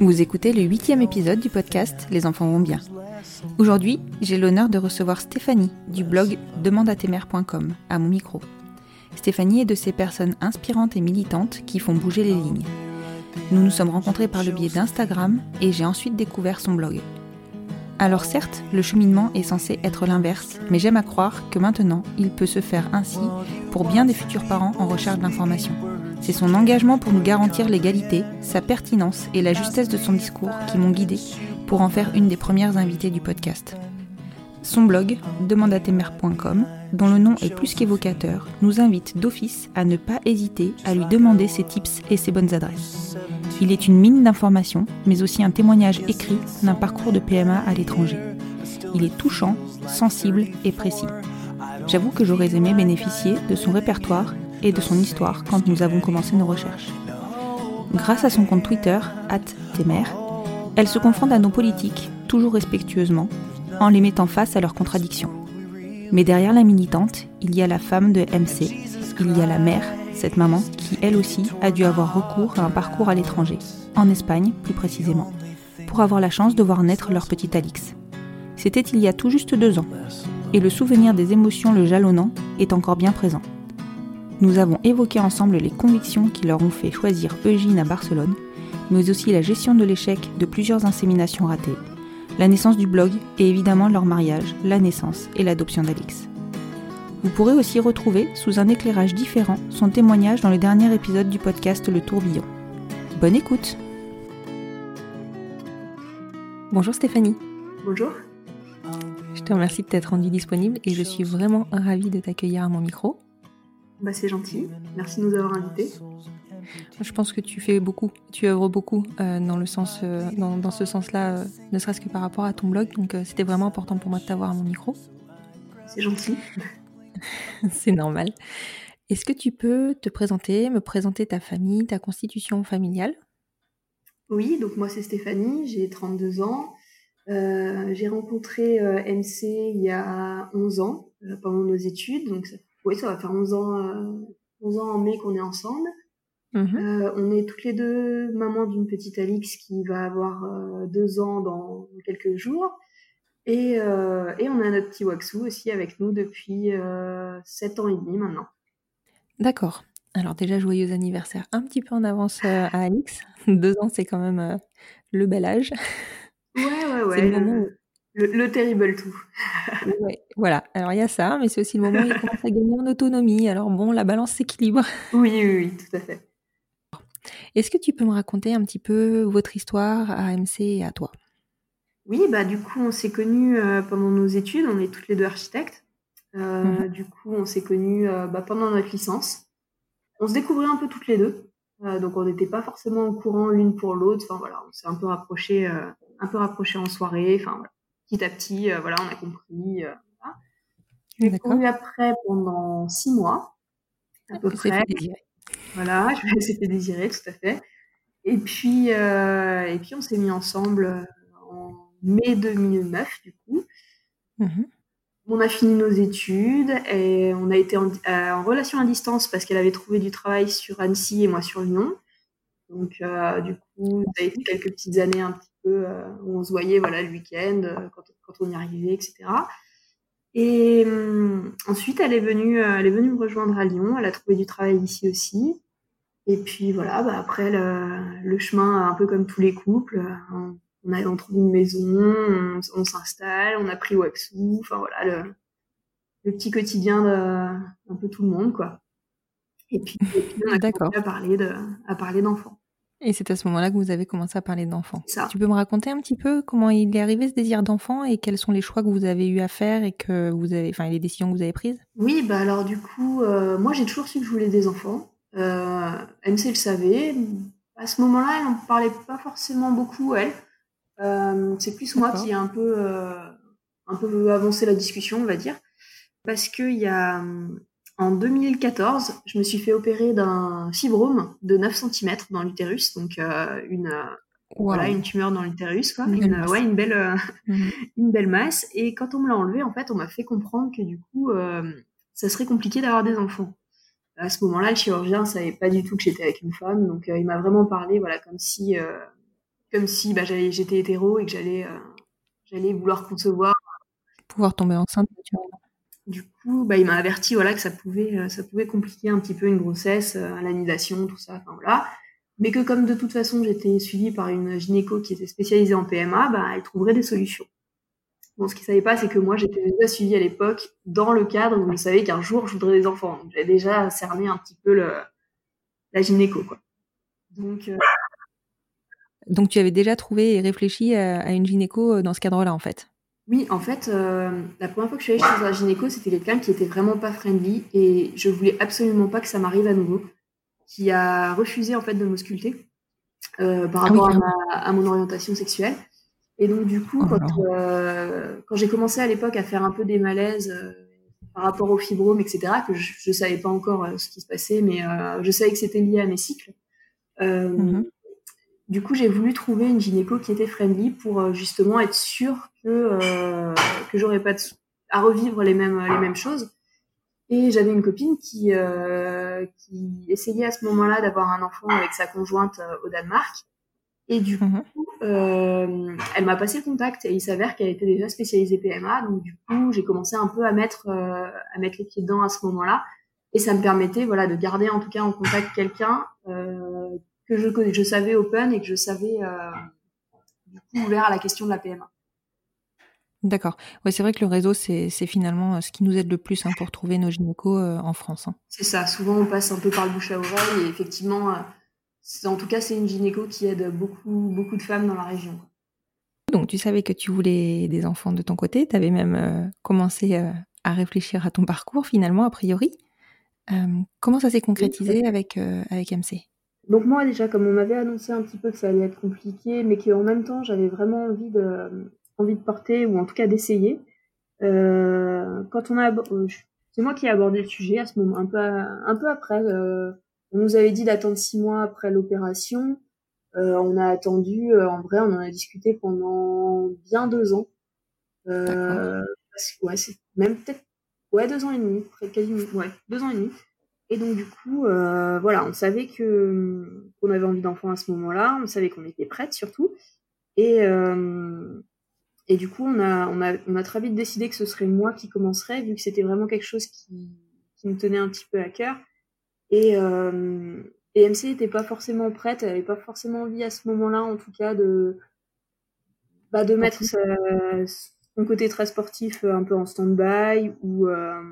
Vous écoutez le huitième épisode du podcast Les enfants vont bien. Aujourd'hui, j'ai l'honneur de recevoir Stéphanie du blog demandeatemères.com à mon micro. Stéphanie est de ces personnes inspirantes et militantes qui font bouger les lignes. Nous nous sommes rencontrés par le biais d'Instagram et j'ai ensuite découvert son blog. Alors certes, le cheminement est censé être l'inverse, mais j'aime à croire que maintenant, il peut se faire ainsi pour bien des futurs parents en recherche d'informations. C'est son engagement pour nous garantir l'égalité, sa pertinence et la justesse de son discours qui m'ont guidé pour en faire une des premières invitées du podcast. Son blog, demandeatemères.com, dont le nom est plus qu'évocateur, nous invite d'office à ne pas hésiter à lui demander ses tips et ses bonnes adresses. Il est une mine d'informations, mais aussi un témoignage écrit d'un parcours de PMA à l'étranger. Il est touchant, sensible et précis. J'avoue que j'aurais aimé bénéficier de son répertoire et de son histoire quand nous avons commencé nos recherches. Grâce à son compte Twitter, @temer, elle se confronte à nos politiques, toujours respectueusement, en les mettant face à leurs contradictions. Mais derrière la militante, il y a la femme de MC, il y a la mère, cette maman qui elle aussi a dû avoir recours à un parcours à l'étranger, en Espagne plus précisément, pour avoir la chance de voir naître leur petit Alix. C'était il y a tout juste deux ans, et le souvenir des émotions le jalonnant est encore bien présent. Nous avons évoqué ensemble les convictions qui leur ont fait choisir Eugène à Barcelone, mais aussi la gestion de l'échec de plusieurs inséminations ratées, la naissance du blog et évidemment leur mariage, la naissance et l'adoption d'Alix. Vous pourrez aussi retrouver, sous un éclairage différent, son témoignage dans le dernier épisode du podcast Le Tourbillon. Bonne écoute Bonjour Stéphanie. Bonjour. Je te remercie de t'être rendue disponible et je suis vraiment ravie de t'accueillir à mon micro. Bah, c'est gentil. Merci de nous avoir invités. Je pense que tu fais beaucoup, tu œuvres beaucoup euh, dans, le sens, euh, dans, dans, ce sens-là, euh, ne serait-ce que par rapport à ton blog. Donc c'était vraiment important pour moi de t'avoir à mon micro. C'est gentil. c'est normal. Est-ce que tu peux te présenter, me présenter ta famille, ta constitution familiale? Oui, donc moi c'est Stéphanie, j'ai 32 ans. j'ai rencontré MC il y a 11 ans, pendant nos études. Donc ça, oui, ça va faire 11 ans, 11 ans en mai qu'on est ensemble. Mmh. Euh, on est toutes les deux mamans d'une petite Alix qui va avoir euh, deux ans dans quelques jours. Et, euh, et, on a notre petit Waxou aussi avec nous depuis sept ans et demi maintenant. D'accord. Alors déjà, joyeux anniversaire un petit peu en avance à Alix. deux ans, c'est quand même le bel âge. Ouais, ouais, ouais. Le, le, terrible tout. ouais, voilà. Alors il y a ça, mais c'est aussi le moment où il commence à gagner en autonomie. Alors bon, la balance s'équilibre. Oui, oui, oui, tout à fait. Est-ce que tu peux me raconter un petit peu votre histoire à MC et à toi? Oui, bah du coup, on s'est connus euh, pendant nos études. On est toutes les deux architectes. Euh, mhm. Du coup, on s'est connus euh, bah, pendant notre licence. On se découvrait un peu toutes les deux. donc, on n'était pas forcément au courant l'une pour l'autre. Enfin voilà, on s'est un peu rapprochés, un peu rapprochés en soirée. Enfin voilà, petit à petit, voilà, on a compris. Voilà. Je après pendant six mois à peu près. Voilà, je me fait désirer, tout à fait. Et puis, euh, et puis on s'est mis ensemble euh, en mai 2009, du coup. Mmh on a fini nos études et on a été en, euh, en relation à distance parce qu'elle avait trouvé du travail sur Annecy et moi sur Lyon. Donc, du coup, ça a été quelques petites années un petit peu où on se voyait voilà, le week-end, quand, quand, on y arrivait, etc. Et hum, ensuite, elle est venue, elle est venue me rejoindre à Lyon. Elle a trouvé du travail ici aussi. Et puis voilà, bah après le, chemin, un peu comme tous les couples, on, a, on trouve une maison, on, s'installe, on a pris Waxou, enfin voilà, le, le, petit quotidien de un peu tout le monde, quoi. Et puis, on a commencé à parler, de, à parler d'enfants. Et c'est à ce moment-là que vous avez commencé à parler d'enfants. Tu peux me raconter un petit peu comment il est arrivé ce désir d'enfant et quels sont les choix que vous avez eu à faire et que vous avez, enfin les décisions que vous avez prises? Oui, bah alors du coup, euh, moi j'ai toujours su que je voulais des enfants. Euh, MC le savait. À ce moment-là, elle n'en parlait pas forcément beaucoup, elle. Euh, c'est plus moi qui ai un peu, un peu avancé la discussion, on va dire. Parce qu'il y a, en 2014, je me suis fait opérer d'un fibrome de 9 cm dans l'utérus, donc euh, une, voilà, une tumeur dans l'utérus, quoi. Une, une, ouais, une, belle, mhm. une belle masse. Et quand on me l'a enlevé, en fait, on m'a fait comprendre que du coup, ça serait compliqué d'avoir des enfants à ce moment-là, le chirurgien savait pas du tout que j'étais avec une femme, donc euh, il m'a vraiment parlé, voilà, comme si, euh, comme si bah, j'étais hétéro et que j'allais, euh, j'allais vouloir concevoir, pouvoir tomber enceinte naturellement. Du coup, bah, il m'a averti, voilà, que ça pouvait, ça pouvait compliquer un petit peu une grossesse, l'anidation, tout ça, enfin voilà. Mais que comme de toute façon j'étais suivie par une gynéco qui était spécialisée en PMA, bah, elle trouverait des solutions. Bon, ce qu'ils savaient pas, c'est que moi, j'étais déjà suivie à l'époque dans le cadre où je savais qu'un jour, je voudrais des enfants. J'avais déjà cerné un petit peu le, la gynéco, quoi. Donc, euh, Donc, tu avais déjà trouvé et réfléchi à, une gynéco euh, dans ce cadre-là, en fait Oui, en fait, euh, la première fois que je suis allée chez un gynéco, c'était quelqu'un qui était vraiment pas friendly et je voulais absolument pas que ça m'arrive à nouveau, qui a refusé, en fait, de m'ausculter par ah rapport à mon orientation sexuelle. Et donc, du coup, oh quand, euh, quand j'ai commencé à l'époque à faire un peu des malaises euh, par rapport au fibrome, etc., que je ne savais pas encore euh, ce qui se passait, mais euh, je savais que c'était lié à mes cycles. Mm-hmm. Du coup, j'ai voulu trouver une gynéco qui était friendly pour justement être sûre que que j'aurais pas à revivre les mêmes les mêmes choses. Et j'avais une copine qui qui essayait à ce moment-là d'avoir un enfant avec sa conjointe au Danemark et du mhm. coup, euh, elle m'a passé le contact et il s'avère qu'elle était déjà spécialisée PMA. Donc du coup, j'ai commencé un peu à mettre euh, à mettre les pieds dedans à ce moment-là. Et ça me permettait, voilà, de garder en tout cas en contact quelqu'un euh, que je que je savais open et que je savais euh, du coup ouvert à la question de la PMA. D'accord. Ouais, c'est vrai que le réseau, c'est finalement euh, ce qui nous aide le plus hein, pour trouver nos gynécos euh, en France. Hein. C'est ça. Souvent, on passe un peu par le bouche à oreille et effectivement en tout cas, c'est une gynéco qui aide beaucoup, beaucoup de femmes dans la région. Donc, tu savais que tu voulais des enfants de ton côté. Tu avais même euh, commencé euh, à réfléchir à ton parcours, finalement, a priori. Comment ça s'est concrétisé avec, avec MC Donc, moi, déjà, comme on m'avait annoncé un petit peu que ça allait être compliqué, mais qu'en même temps, j'avais vraiment envie de, envie de porter, ou en tout cas d'essayer, quand on a. c'est moi qui ai abordé le sujet à ce moment, un peu, un peu après on nous avait dit d'attendre six mois après l'opération. Euh, on a attendu, euh, en vrai, on en a discuté pendant bien deux ans. Euh, ouais, c'est même peut-être, ouais, deux ans et demi, quasiment, ouais, deux ans et demi. Et donc du coup, euh, voilà, on savait que qu'on avait envie d'enfants à ce moment-là, on savait qu'on était prête surtout, et euh, et du coup, on a on a on a très vite décidé que ce serait moi qui commencerais, vu que c'était vraiment quelque chose qui qui me tenait un petit peu à cœur. Et, euh, et MC n'était pas forcément prête, elle n'avait pas forcément envie à ce moment-là, en tout cas, de, bah, de mettre son côté très sportif un peu en stand-by ou euh,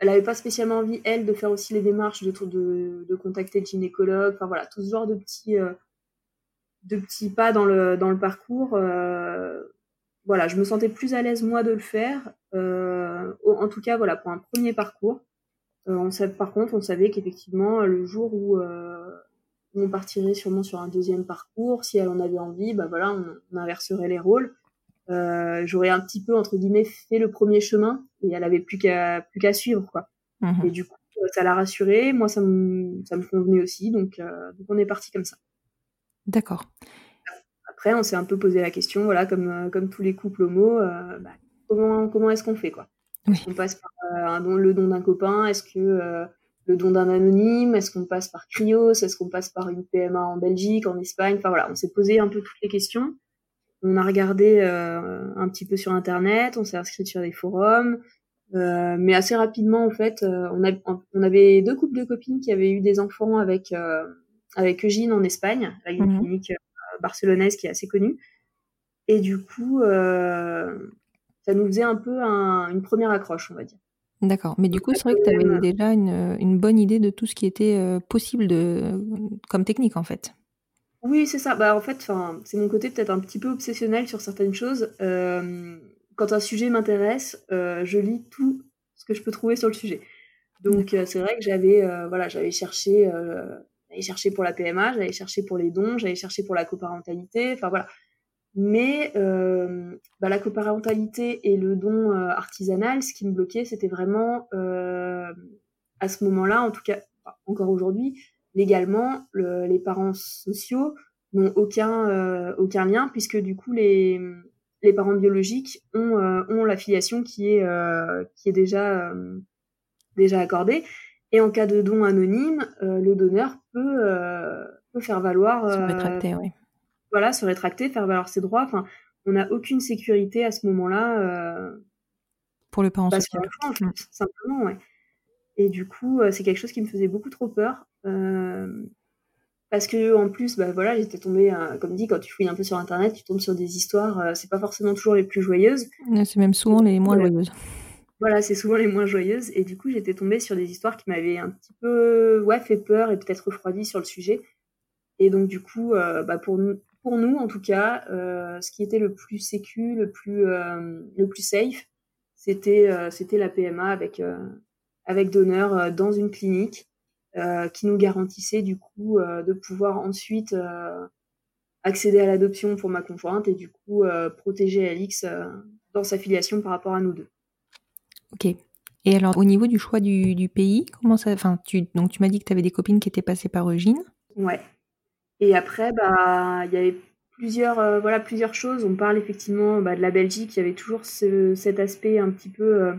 elle avait pas spécialement envie elle de faire aussi les démarches de de, de contacter le gynécologue. Enfin voilà, tout ce genre de petits de petits pas dans le dans le parcours. voilà, je me sentais plus à l'aise moi de le faire. en tout cas, voilà pour un premier parcours. on savait, par contre, on savait qu'effectivement le jour où on partirait sûrement sur un deuxième parcours. Si elle en avait envie, bah voilà, on, inverserait les rôles. Euh, j'aurais un petit peu entre guillemets fait le premier chemin et elle avait plus qu'à plus qu'à suivre quoi. Mhm. Et du coup, ça l'a rassurée. Moi, ça me ça me convenait aussi, donc, euh, donc on est parti comme ça. D'accord. Après, on s'est un peu posé la question, voilà, comme euh, comme tous les couples homo, bah, comment comment est-ce qu'on fait quoi? On passe par un don, le don d'un copain? Est-ce que le don d'un anonyme? Est-ce qu'on passe par Cryos Est-ce qu'on passe par une PMA en Belgique, en Espagne? Enfin voilà, on s'est posé un peu toutes les questions. On a regardé euh, un petit peu sur Internet, on s'est inscrit sur des forums, euh, mais assez rapidement en fait, euh, on, a, on, avait deux couples de copines qui avaient eu des enfants avec avec Eugène en Espagne, avec une mhm. clinique barcelonaise qui est assez connue. Et du coup, ça nous faisait un peu une première accroche, on va dire. D'accord. Mais du coup, c'est vrai que tu avais déjà une, une, bonne idée de tout ce qui était euh, possible de, comme technique, en fait. Oui, c'est ça. Bah, en fait, c'est mon côté peut-être un petit peu obsessionnel sur certaines choses. Euh, quand un sujet m'intéresse, euh, je lis tout ce que je peux trouver sur le sujet. Donc, c'est vrai que j'avais voilà, j'avais cherché, j'avais cherché pour la PMA, j'avais cherché pour les dons, j'avais cherché pour la coparentalité. Enfin, voilà. Mais euh, bah, la coparentalité et le don euh, artisanal, ce qui me bloquait, c'était vraiment euh, à ce moment-là, en tout cas encore aujourd'hui, légalement, le, les parents sociaux n'ont aucun euh, aucun lien puisque du coup les les parents biologiques ont euh, ont l'affiliation qui est qui est déjà déjà accordée et en cas de don anonyme, le donneur peut peut faire valoir se rétracter, oui voilà, se rétracter, faire valoir ses droits. Enfin, on n'a aucune sécurité à ce moment-là. Euh, pour le parent social. Mm. simplement, ouais. Et du coup, euh, c'est quelque chose qui me faisait beaucoup trop peur. Euh, parce que en plus, bah voilà, j'étais tombée, comme dit, quand tu fouilles un peu sur internet, tu tombes sur des histoires, c'est pas forcément toujours les plus joyeuses. C'est même souvent les moins joyeuses. Voilà, c'est souvent les moins joyeuses. Et du coup, j'étais tombée sur des histoires qui m'avaient un petit peu, ouais, fait peur et peut-être refroidi sur le sujet. Et donc, du coup, bah, pour, nous, pour nous, en tout cas, euh, ce qui était le plus sécu, le plus euh, le plus safe, c'était euh, c'était la PMA avec avec donneur dans une clinique qui nous garantissait du coup de pouvoir ensuite accéder à l'adoption pour ma conjointe et du coup protéger Alix dans sa filiation par rapport à nous deux. Ok. Et alors au niveau du choix du, du pays, comment ça, enfin tu donc tu m'as dit que tu avais des copines qui étaient passées par Eugène. Ouais. Et après, bah, il y avait plusieurs, euh, voilà, plusieurs choses. On parle effectivement bah, de la Belgique. Il y avait toujours ce, cet aspect un petit peu, euh,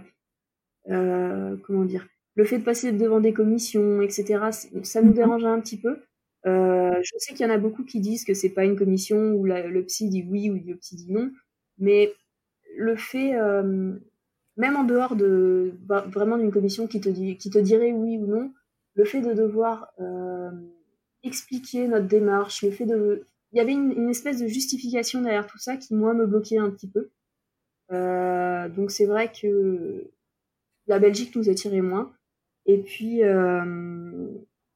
euh, comment dire, le fait de passer devant des commissions, etc. Ça nous mhm. dérangeait un petit peu. je sais qu'il y en a beaucoup qui disent que c'est pas une commission où le psy dit oui ou le psy dit non, mais le fait, même en dehors de bah, vraiment d'une commission qui te dit, qui te dirait oui ou non, le fait de devoir expliquer notre démarche, le fait de... Il y avait une, espèce de justification derrière tout ça qui, moi, me bloquait un petit peu. Euh, donc c'est vrai que la Belgique nous attirait moins. Et puis, euh,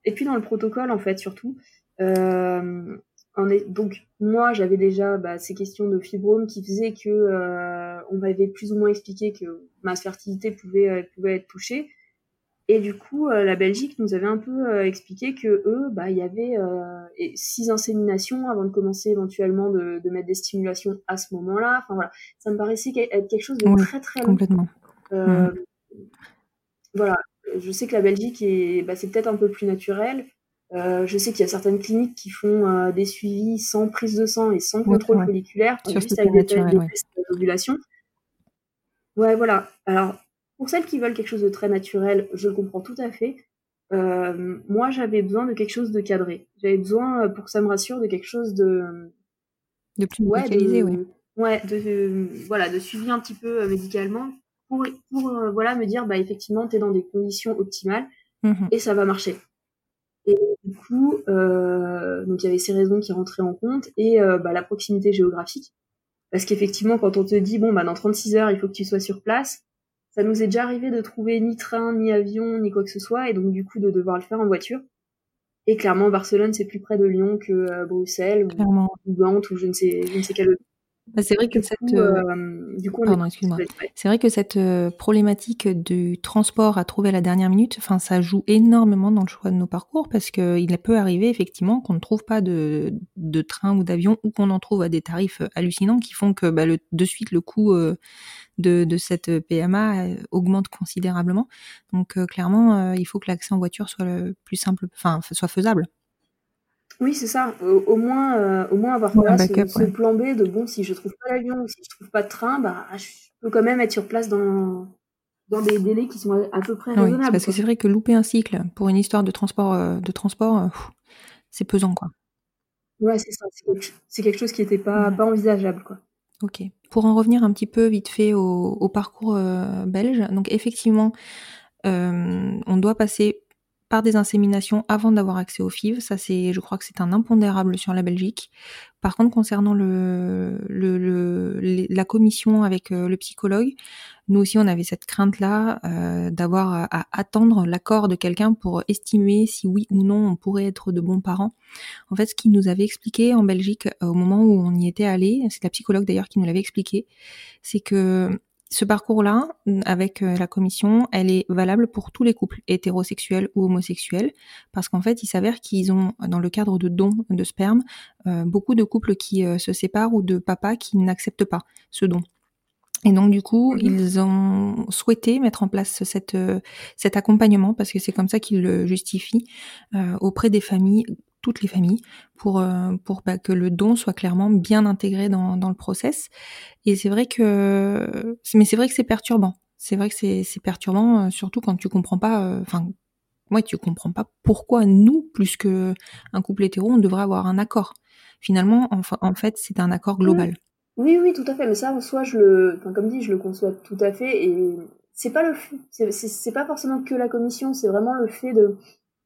et puis dans le protocole, en fait, surtout, euh, on est, donc moi, j'avais déjà bah, ces questions de fibrome qui faisaient que euh, on m'avait plus ou moins expliqué que ma fertilité pouvait, pouvait être touchée. Et du coup, euh, la Belgique nous avait un peu euh, expliqué que eux, bah, il y avait euh, six inséminations avant de commencer éventuellement de, de, mettre des stimulations à ce moment-là. Enfin voilà, ça me paraissait être quelque chose de très très long. Complètement. Euh, Voilà, je sais que la Belgique est, bah, c'est peut-être un peu plus naturel. Euh, je sais qu'il y a certaines cliniques qui font des suivis sans prise de sang et sans contrôle folliculaire, juste avec des tests d'ovulation. Ouais, voilà. Alors, pour celles qui veulent quelque chose de très naturel, je le comprends tout à fait. Euh, moi, j'avais besoin de quelque chose de cadré. J'avais besoin, euh, pour que ça me rassure, de quelque chose de de plus ouais, médicalisé, oui. Ouais, de voilà, de suivi un petit peu euh, médicalement pour pour voilà me dire bah effectivement t'es dans des conditions optimales mmh et ça va marcher. Et du coup, donc il y avait ces raisons qui rentraient en compte et bah, la proximité géographique. Parce qu'effectivement, quand on te dit bon bah dans 36 heures il faut que tu sois sur place, ça nous est déjà arrivé de trouver ni train, ni avion, ni quoi que ce soit, et donc du coup de devoir le faire en voiture. Et clairement, Barcelone, c'est plus près de Lyon que euh, Bruxelles ou, ou ou je ne sais, je ne sais quel autre c'est vrai que cette, euh, du coup, excuse-moi. C'est vrai que cette euh, problématique du transport à trouver à la dernière minute, enfin, ça joue énormément dans le choix de nos parcours parce que il peut arriver effectivement qu'on ne trouve pas de, de train ou d'avion ou qu'on en trouve à des tarifs euh, hallucinants qui font que bah, le, de suite le coût de, de cette PMA augmente considérablement. Donc clairement, il faut que l'accès en voiture soit le plus simple, enfin, soit faisable. Oui, c'est ça. Au, moins, euh, au moins avoir ce, plan B de bon, si je trouve pas l'avion ou si je trouve pas de train, bah, je peux quand même être sur place dans, dans des délais qui sont à peu près raisonnables. parce que c'est vrai que louper un cycle pour une histoire de transport, euh, de transport, euh, c'est pesant, quoi. Ouais, c'est ça. C'est quelque, chose qui n'était pas, pas envisageable, quoi. Ok. Pour en revenir un petit peu vite fait au, au parcours belge, donc effectivement, on doit passer par des inséminations avant d'avoir accès aux FIV. Ça, c'est, je crois que c'est un impondérable sur la Belgique. Par contre, concernant le, le, la commission avec euh, le psychologue, nous aussi, on avait cette crainte-là euh, d'avoir à, attendre l'accord de quelqu'un pour estimer si oui ou non on pourrait être de bons parents. En fait, ce qu'il nous avait expliqué en Belgique euh, au moment où on y était allé, c'est la psychologue d'ailleurs qui nous l'avait expliqué, c'est que ce parcours-là, avec euh, la commission, elle est valable pour tous les couples, hétérosexuels ou homosexuels, parce qu'en fait, il s'avère qu'ils ont, dans le cadre de dons de sperme, euh, beaucoup de couples qui euh, se séparent ou de papas qui n'acceptent pas ce don. Et donc du coup, mhm. ils ont souhaité mettre en place cette, cet accompagnement, parce que c'est comme ça qu'ils le justifient, auprès des familles toutes les familles pour euh, pour bah, que le don soit clairement bien intégré dans, dans le process. Et c'est vrai que mais c'est vrai que c'est perturbant. C'est vrai que c'est c'est perturbant euh, surtout quand tu comprends pas euh, enfin moi tu comprends pas pourquoi nous plus que un couple hétéro on devrait avoir un accord. Finalement en, en fait c'est un accord global. Oui oui tout à fait mais ça en soi je le enfin, comme dit je le conçois tout à fait et c'est pas le c'est pas forcément que la commission c'est vraiment le fait de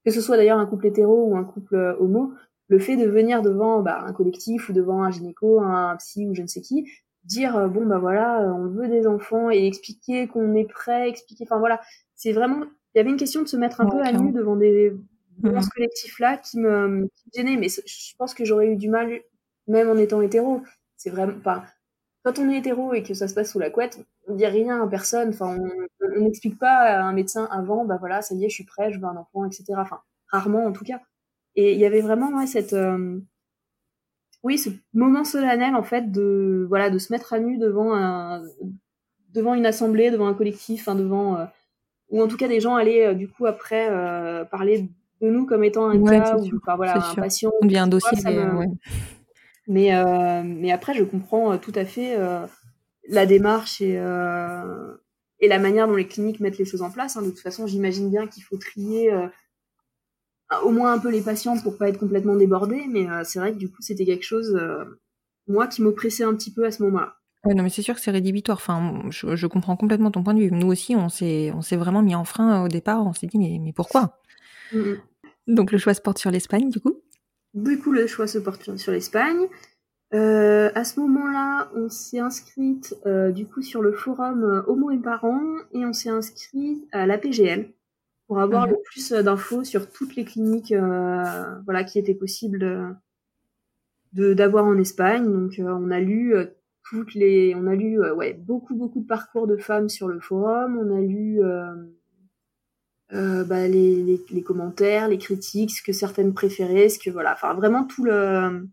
que ce soit d'ailleurs un couple hétéro ou un couple euh, homo, le fait de venir devant bah, un collectif ou devant un gynéco, un psy ou je ne sais qui, dire euh, bon bah voilà, euh, on veut des enfants et expliquer qu'on est prêt, expliquer, enfin voilà, c'est vraiment, il y avait une question de se mettre un peu à nu devant des devant ce collectif-là qui me, qui me gênait, mais je pense que j'aurais eu du mal même en étant hétéro. C'est vraiment pas quand on est hétéro et que ça se passe sous la couette, on dit rien à personne. Enfin, on n'explique pas à un médecin avant, bah voilà, ça y est, je suis prêt, je veux un enfant, etc. Enfin, rarement en tout cas. Et il y avait vraiment ouais, cette, euh, oui, ce moment solennel en fait de voilà de se mettre à nu devant un, devant une assemblée, devant un collectif, enfin devant euh, ou en tout cas des gens allaient euh, du coup après parler de nous comme étant un cas ou enfin voilà un patient. On devient un dossier. Mais, mais après, je comprends tout à fait la démarche et, et la manière dont les cliniques mettent les choses en place. Hein. De toute façon, j'imagine bien qu'il faut trier au moins un peu les patients pour pas être complètement débordés. Mais c'est vrai que du coup, c'était quelque chose, moi, qui m'oppressait un petit peu à ce moment-là. Ouais, non, mais c'est sûr que c'est rédhibitoire. Enfin, je, je, comprends complètement ton point de vue. Nous aussi, on s'est, on s'est vraiment mis en frein au départ. On s'est dit, mais, mais pourquoi? Donc, le choix se porte sur l'Espagne, du coup? Du coup, le choix se porte sur l'Espagne. Euh, à ce moment-là, on s'est inscrite euh, du coup sur le forum euh, Homo et Parents et on s'est inscrit à l'APGL pour avoir mhm. le plus d'infos sur toutes les cliniques voilà qui étaient possibles de d'avoir en Espagne. Donc on a lu toutes les on a lu ouais beaucoup beaucoup de parcours de femmes sur le forum, on a lu euh, bah, les, les, les, commentaires, les critiques, ce que certaines préféraient, ce que voilà, enfin vraiment tout le,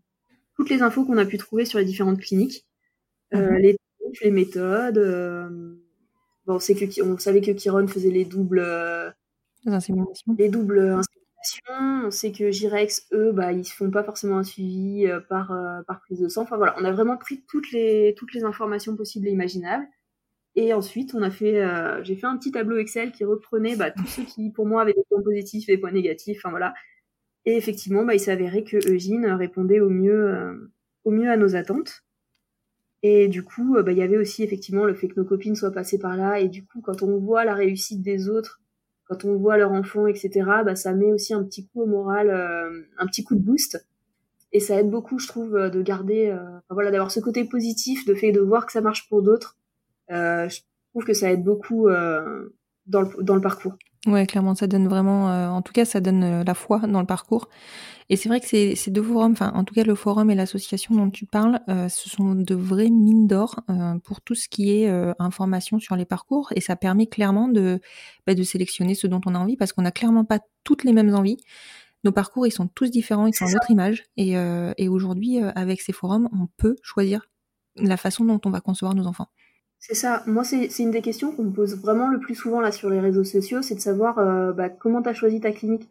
toutes les infos qu'on a pu trouver sur les différentes cliniques, euh, mhm. les, les méthodes. Euh, bon, on sait que on savait que Kiron faisait les doubles, les inséminations. les doubles inséminations. On sait que Girex, eux, bah ils font pas forcément un suivi par par prise de sang. Enfin voilà, on a vraiment pris toutes les toutes les informations possibles et imaginables. Et ensuite, on a fait, euh, j'ai fait un petit tableau Excel qui reprenait bah, tous ceux qui, pour moi, avaient des points positifs et des points négatifs. Enfin voilà. Et effectivement, bah, il s'avérait que Eugene répondait au mieux, euh, au mieux à nos attentes. Et du coup, euh, bah, il y avait aussi effectivement le fait que nos copines soient passées par là. Et du coup, quand on voit la réussite des autres, quand on voit leur enfant, etc., bah, ça met aussi un petit coup au moral, un petit coup de boost. Et ça aide beaucoup, je trouve, de garder, voilà, d'avoir ce côté positif, de fait de voir que ça marche pour d'autres euh, trouve que ça aide beaucoup euh, dans, le, dans le parcours. Ouais, clairement, ça donne vraiment, euh, en tout cas, ça donne euh, la foi dans le parcours. Et c'est vrai que ces, ces deux forums, enfin, en tout cas, le forum et l'association dont tu parles, euh, ce sont de vraies mines d'or euh, pour tout ce qui est euh, information sur les parcours. Et ça permet clairement de, bah, de sélectionner ce dont on a envie parce qu'on n'a clairement pas toutes les mêmes envies. Nos parcours, ils sont tous différents, ils sont notre image. Et, euh, et aujourd'hui, euh, avec ces forums, on peut choisir la façon dont on va concevoir nos enfants. C'est ça. Moi, c'est une des questions qu'on me pose vraiment le plus souvent là sur les réseaux sociaux, c'est de savoir euh, bah, comment tu as choisi ta clinique.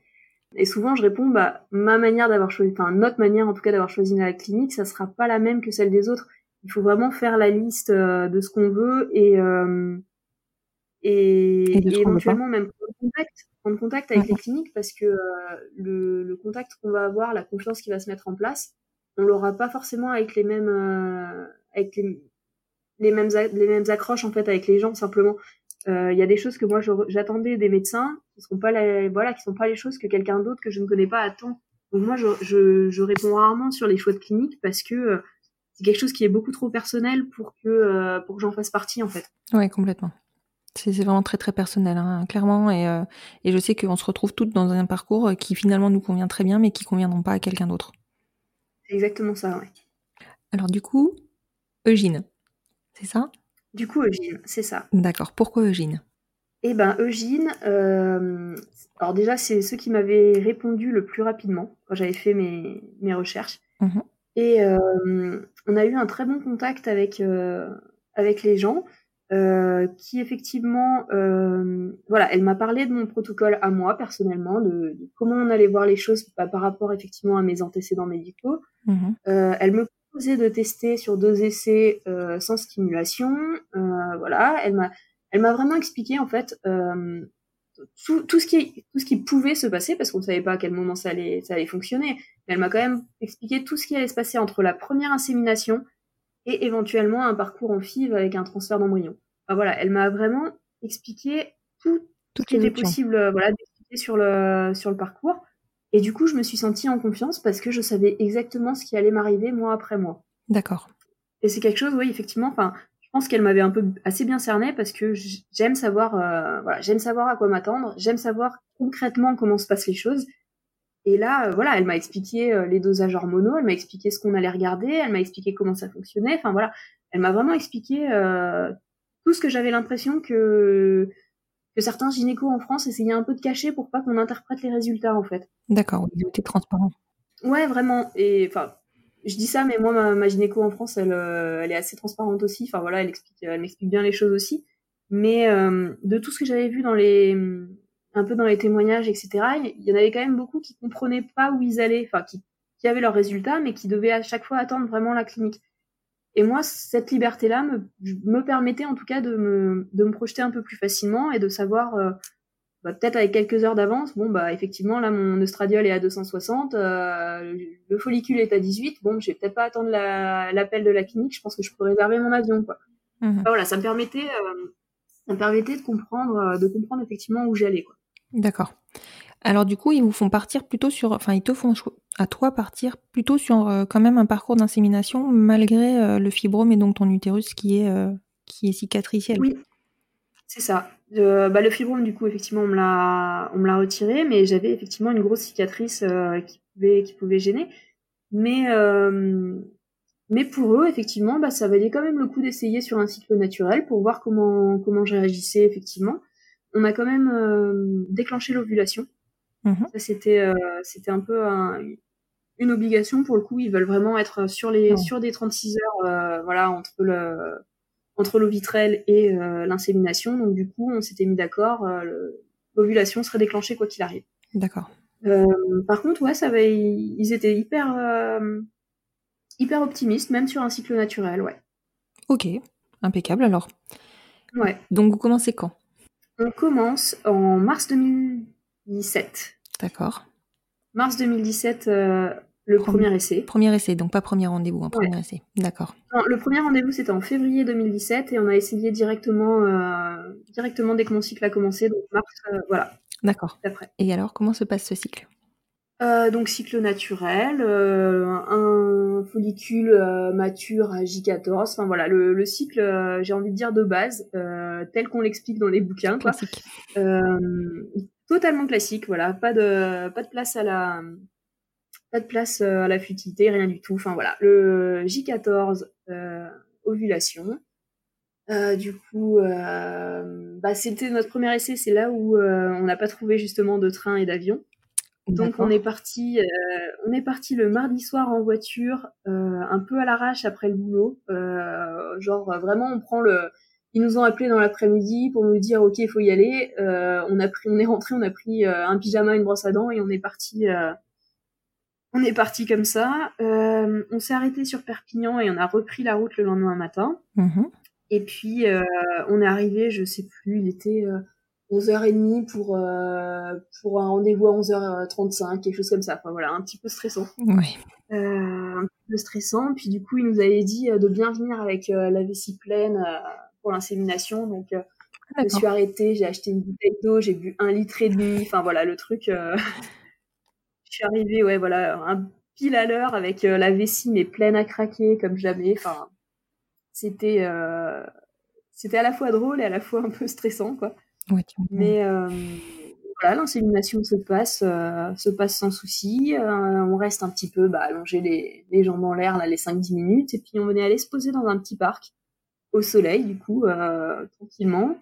Et souvent, je réponds, bah, ma manière d'avoir choisi, enfin, notre manière en tout cas d'avoir choisi la clinique, ça sera pas la même que celle des autres. Il faut vraiment faire la liste euh, de ce qu'on veut et, euh, et, Et éventuellement même prendre contact, prendre contact avec les cliniques parce que euh, le, le contact qu'on va avoir, la confiance qui va se mettre en place, on l'aura pas forcément avec les mêmes, euh, avec les, les mêmes, les mêmes accroches en fait avec les gens simplement. Euh, Il y a des choses que moi j'attendais des médecins qui sont pas les, voilà, qui sont pas les choses que quelqu'un d'autre que je ne connais pas attend. Donc moi je, je, je réponds rarement sur les choix de clinique parce que euh, c'est quelque chose qui est beaucoup trop personnel pour que euh, pour que j'en fasse partie en fait. Ouais, complètement. C'est vraiment très très personnel, hein, clairement. Et, euh, et je sais qu'on se retrouve toutes dans un parcours qui finalement nous convient très bien, mais qui conviendront pas à quelqu'un d'autre. C'est exactement ça. Ouais. Alors du coup, Eugène, c'est ça? Du coup Eugène, c'est ça. D'accord. Pourquoi Eugène? Eh ben Eugène, euh, alors déjà c'est ceux qui m'avaient répondu le plus rapidement quand j'avais fait mes, mes recherches. Mhm. Et euh, on a eu un très bon contact avec euh, avec les gens euh, qui effectivement, euh, voilà, elle m'a parlé de mon protocole à moi personnellement, de, de comment on allait voir les choses bah, par rapport effectivement à mes antécédents médicaux. Mhm. Euh, elle me de tester sur deux essais euh, sans stimulation. Euh, voilà, elle m'a, elle m'a vraiment expliqué en fait euh, tout, tout ce qui, tout ce qui pouvait se passer parce qu'on ne savait pas à quel moment ça allait, ça allait fonctionner. Mais elle m'a quand même expliqué tout ce qui allait se passer entre la première insémination et éventuellement un parcours en FIV avec un transfert d'embryon. Enfin, voilà, elle m'a vraiment expliqué tout, tout Toutes qui était possible, voilà, d'expliquer sur le sur le parcours. Et du coup, je me suis sentie en confiance parce que je savais exactement ce qui allait m'arriver mois après mois. D'accord. Et c'est quelque chose, oui, effectivement. Enfin, je pense qu'elle m'avait un peu assez bien cerné parce que j'aime savoir, euh, voilà, j'aime savoir à quoi m'attendre. J'aime savoir concrètement comment se passent les choses. Et là, euh, voilà, elle m'a expliqué euh, les dosages hormonaux, elle m'a expliqué ce qu'on allait regarder, elle m'a expliqué comment ça fonctionnait. Enfin voilà, elle m'a vraiment expliqué euh, tout ce que j'avais l'impression que que certains gynécos en France essayaient un peu de cacher pour pas qu'on interprète les résultats en fait. D'accord. Ils ont été transparents. Ouais, vraiment. Et enfin, je dis ça, mais moi, ma, ma gynéco en France, elle, euh, elle est assez transparente aussi. Enfin voilà, elle explique, elle m'explique bien les choses aussi. Mais euh, de tout ce que j'avais vu dans les, un peu dans les témoignages, etc., il y en avait quand même beaucoup qui comprenaient pas où ils allaient, enfin qui, qui avaient leurs résultats, mais qui devaient à chaque fois attendre vraiment la clinique. Et moi, cette liberté-là me, me permettait en tout cas de me, de me projeter un peu plus facilement et de savoir, euh, bah, peut-être avec quelques heures d'avance, bon bah effectivement là mon estradiol est à 260, euh, le follicule est à 18, bon je vais peut-être pas attendre la- l'appel de la clinique, je pense que je peux réserver mon avion quoi. Enfin, voilà, ça me permettait, euh, ça me permettait de comprendre, de comprendre effectivement où j'allais quoi. D'accord. Alors du coup, ils vous font partir plutôt sur, enfin, ils te font à toi partir plutôt sur euh, quand même un parcours d'insémination malgré euh, le fibrome et donc ton utérus qui est euh, qui est cicatriciel. Oui, c'est ça. Bah, le fibrome, du coup, effectivement, on me l'a, on me l'a retiré, mais j'avais effectivement une grosse cicatrice qui pouvait, qui pouvait gêner. Mais, mais pour eux, effectivement, bah, ça valait quand même le coup d'essayer sur un cycle naturel pour voir comment, comment je réagissais effectivement. On a quand même déclenché l'ovulation. Mhm. Ça, c'était, euh, c'était un peu un- une obligation pour le coup. Ils veulent vraiment être sur les, sur des 36 heures, euh, voilà, entre le, entre l'eau vitrelle et euh, l'insémination. Donc du coup, on s'était mis d'accord, l'ovulation serait déclenchée quoi qu'il arrive. D'accord. Par contre, ouais, ça va, ils étaient hyper, hyper optimistes, même sur un cycle naturel, ouais. Ok. Impeccable alors. Ouais. Donc vous commencez quand? On commence en mars 2017. D'accord. Mars 2017, euh, le Premier. premier essai. Premier essai, donc pas premier rendez-vous, un premier essai. D'accord. Le premier rendez-vous c'était en février 2017 et on a essayé directement, euh, directement dès que mon cycle a commencé, donc mars, euh, voilà, D'accord. Et alors, comment se passe ce cycle? Donc cycle naturel, un follicule mature à J14, enfin voilà le, le cycle, j'ai envie de dire de base, tel qu'on l'explique dans les bouquins, quoi. Totalement classique, voilà, pas de pas de place à la pas de place à la futilité, rien du tout. Enfin voilà, le J14 ovulation. du coup, bah, c'était notre premier essai, c'est là où on n'a pas trouvé justement de train et d'avion. Donc on est parti, euh, on est parti le mardi soir en voiture, euh, un peu à l'arrache après le boulot. Euh, genre vraiment, on prend le. Ils nous ont appelé dans l'après-midi pour nous dire ok, il faut y aller. on a pris, on est rentré, on a pris un pyjama, une brosse à dents et on est parti. on est parti comme ça. on s'est arrêté sur Perpignan et on a repris la route le lendemain matin. Mmh et puis on est arrivé, je sais plus, il était 11h30 pour, euh, pour un rendez-vous à 11h35, quelque chose comme ça. Enfin voilà, un petit peu stressant. Oui. Euh, un petit peu stressant. Puis du coup, il nous avait dit euh, de bien venir avec euh, la vessie pleine euh, pour l'insémination. Donc, je me suis arrêtée, j'ai acheté une bouteille d'eau, j'ai bu un litre et demi. Enfin voilà, le truc. je suis arrivée, ouais, voilà, un pile à l'heure avec la vessie mais pleine à craquer comme jamais. Enfin, c'était c'était à la fois drôle et à la fois un peu stressant, quoi. Mais euh, voilà, l'insémination se passe, euh, se passe sans souci. Euh, on reste un petit peu bah, allongé les, les jambes en l'air là, les 5-10 minutes, et puis on venait aller se poser dans un petit parc au soleil, du coup, tranquillement.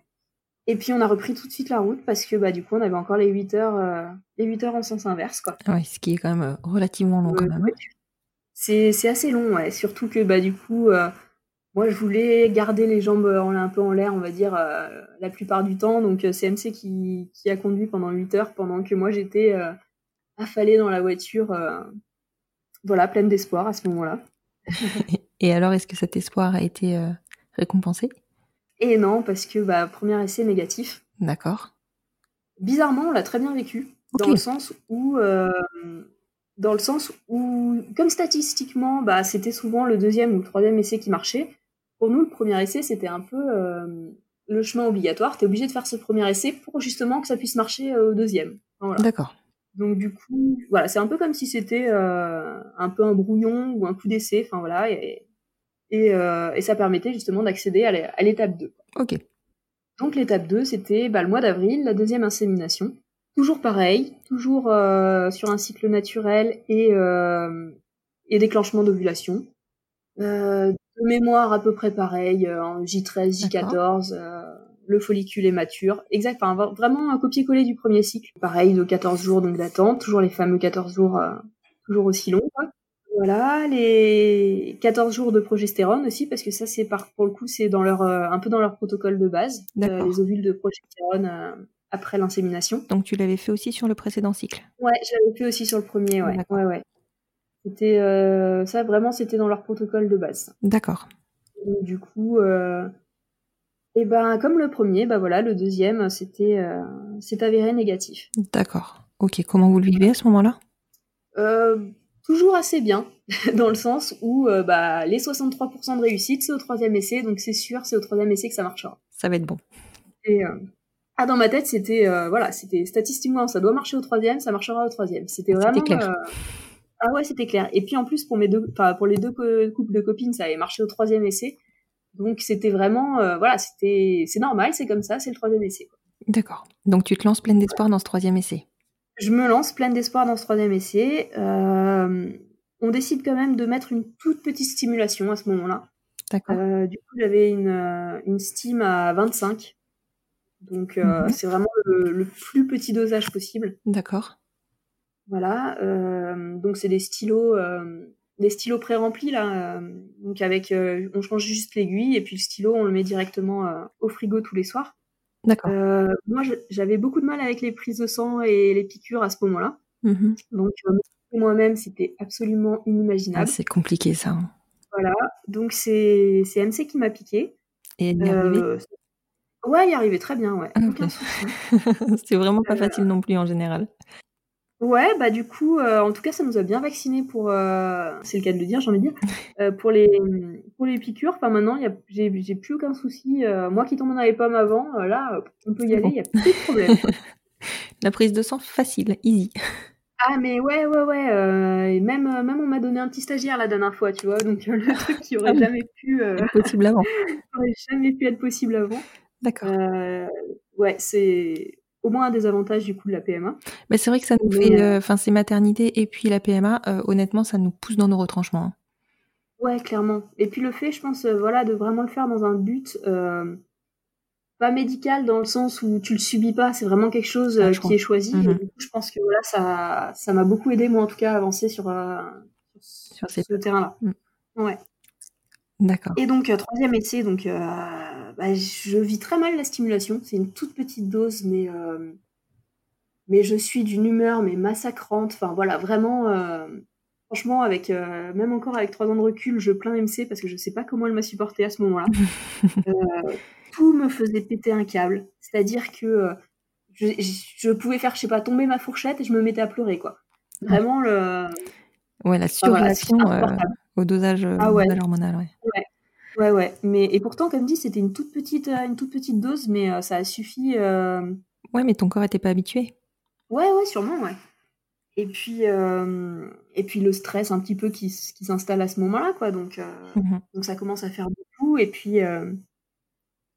Et puis on a repris tout de suite la route parce que bah du coup on avait encore les 8 heures les 8 heures en sens inverse quoi. Ah ce qui est quand même relativement long quand même. C'est c'est assez long ouais, surtout que bah du coup moi, je voulais garder les jambes euh, un peu en l'air, on va dire, euh, la plupart du temps. Donc, c'est euh, MC qui, qui, a conduit pendant 8 heures, pendant que moi, j'étais affalée dans la voiture, voilà, pleine d'espoir à ce moment-là. Et alors, est-ce que cet espoir a été récompensé? Et non, parce que, bah, premier essai négatif. D'accord. Bizarrement, on l'a très bien vécu, dans le sens où dans le sens où, comme statistiquement, bah, c'était souvent le deuxième ou le troisième essai qui marchait, pour nous, le premier essai, c'était un peu euh, le chemin obligatoire. Tu es obligé de faire ce premier essai pour justement que ça puisse marcher euh, au deuxième. D'accord. Donc du coup, voilà, c'est un peu comme si c'était euh, un peu un brouillon ou un coup d'essai, enfin voilà, et, et, et, ça permettait justement d'accéder à l'étape 2. Ok. Donc l'étape 2, c'était bah, le mois d'avril, la deuxième insémination. Toujours pareil, toujours sur un cycle naturel et, et déclenchement d'ovulation. Euh, de mémoire à peu près pareil, euh, en J13, J14, euh, le follicule est mature. Exact, enfin, vraiment un copier-coller du premier cycle. Pareil, de 14 jours donc d'attente, toujours les fameux 14 jours, euh, toujours aussi longs. Voilà, les 14 jours de progestérone aussi, parce que ça, c'est par, pour le coup, c'est dans leur, un peu dans leur protocole de base, les ovules de progestérone après l'insémination. Donc tu l'avais fait aussi sur le précédent cycle? Ouais, je l'avais fait aussi sur le premier, ouais. ouais, ouais. C'était euh, ça vraiment c'était dans leur protocole de base. D'accord. Du coup, euh, et ben comme le premier, bah voilà, le deuxième c'était euh, c'est avéré négatif. D'accord. Ok. Comment vous le vivez à ce moment-là? Toujours assez bien, dans le sens où bah les 63% de réussite c'est au troisième essai, donc c'est sûr c'est au troisième essai que ça marchera. Ça va être bon. Et ah dans ma tête c'était voilà c'était statistiquement ça doit marcher au troisième, ça marchera au troisième. C'était vraiment clair. Ah ouais, c'était clair. Et puis en plus pour mes deux, enfin pour les deux couples de copines, ça avait marché au troisième essai. Donc c'était vraiment, euh, voilà, c'était, c'est normal, c'est comme ça, c'est le troisième essai. D'accord. Donc tu te lances pleine d'espoir dans ce troisième essai. Je me lance pleine d'espoir dans ce troisième essai. Euh, on décide quand même de mettre une toute petite stimulation à ce moment-là. D'accord. Euh, du coup, j'avais une, une steam à 25. Donc mhm. c'est vraiment le, plus petit dosage possible. D'accord. Voilà, euh, donc c'est des stylos, euh, des stylos pré-remplis là. Euh, donc avec, euh, on change juste l'aiguille et puis le stylo, on le met directement euh, au frigo tous les soirs. D'accord. moi, j'avais beaucoup de mal avec les prises de sang et les piqûres à ce moment-là. Mmh donc moi-même, c'était absolument inimaginable. Ah, c'est compliqué ça. Hein. Voilà, donc c'est MC qui m'a piqué. Et elle y arrivait Ouais, il y arrivait très bien, ouais. Ah, c'est vraiment pas facile non plus en général. Ouais, bah du coup, euh, en tout cas, ça nous a bien vaccinés pour, euh, c'est le cas de le dire, j'ai envie de dire, euh, pour les pour les piqûres. Enfin maintenant, y a, j'ai, j'ai plus aucun souci. moi qui tombais dans les pommes avant, là, on peut y aller, il y a plus de problème. La prise de sang facile, easy. Ah mais ouais ouais ouais et même même on m'a donné un petit stagiaire la dernière fois tu vois donc le truc qui aurait Ah jamais pu Possible avant. aurait jamais pu être possible avant D'accord. Ouais c'est au moins un des avantages du coup de la PMA Mais c'est vrai que ça nous Mais, fait, euh, euh, enfin, ces maternités et puis la PMA, euh, honnêtement, ça nous pousse dans nos retranchements. hein. ouais clairement et puis le fait je pense euh, voilà de vraiment le faire dans un but pas médical dans le sens où tu le subis pas c'est vraiment quelque chose Ah, qui est choisi Mhm. et du coup je pense que voilà ça ça m'a beaucoup aidé moi en tout cas à avancer sur sur, Sur ces- ce terrain là Mm. ouais D'accord. Et donc, troisième essai, donc, bah, je vis très mal la stimulation. C'est une toute petite dose, mais, euh, mais je suis d'une humeur mais massacrante. Enfin, voilà, vraiment, euh, franchement, avec, euh, même encore avec trois ans de recul, je plains MC parce que je sais pas comment elle m'a supporté à ce moment-là. Tout me faisait péter un câble. C'est-à-dire que je, je pouvais faire, je sais pas, tomber ma fourchette et je me mettais à pleurer, quoi. Vraiment, le... Ouais, la Ah, voilà, insupportable. au dosage, Ah ouais. dosage hormonal, ouais. Ouais, ouais. Mais, et pourtant, comme dit, c'était une toute petite, euh, une toute petite dose, mais euh, ça a suffi. euh, Ouais, mais ton corps était pas habitué. Ouais, ouais, sûrement, ouais. Et puis, euh, et puis le stress un petit peu qui, qui s'installe à ce moment-là, quoi. Donc, Mhm. donc ça commence à faire beaucoup. Et puis,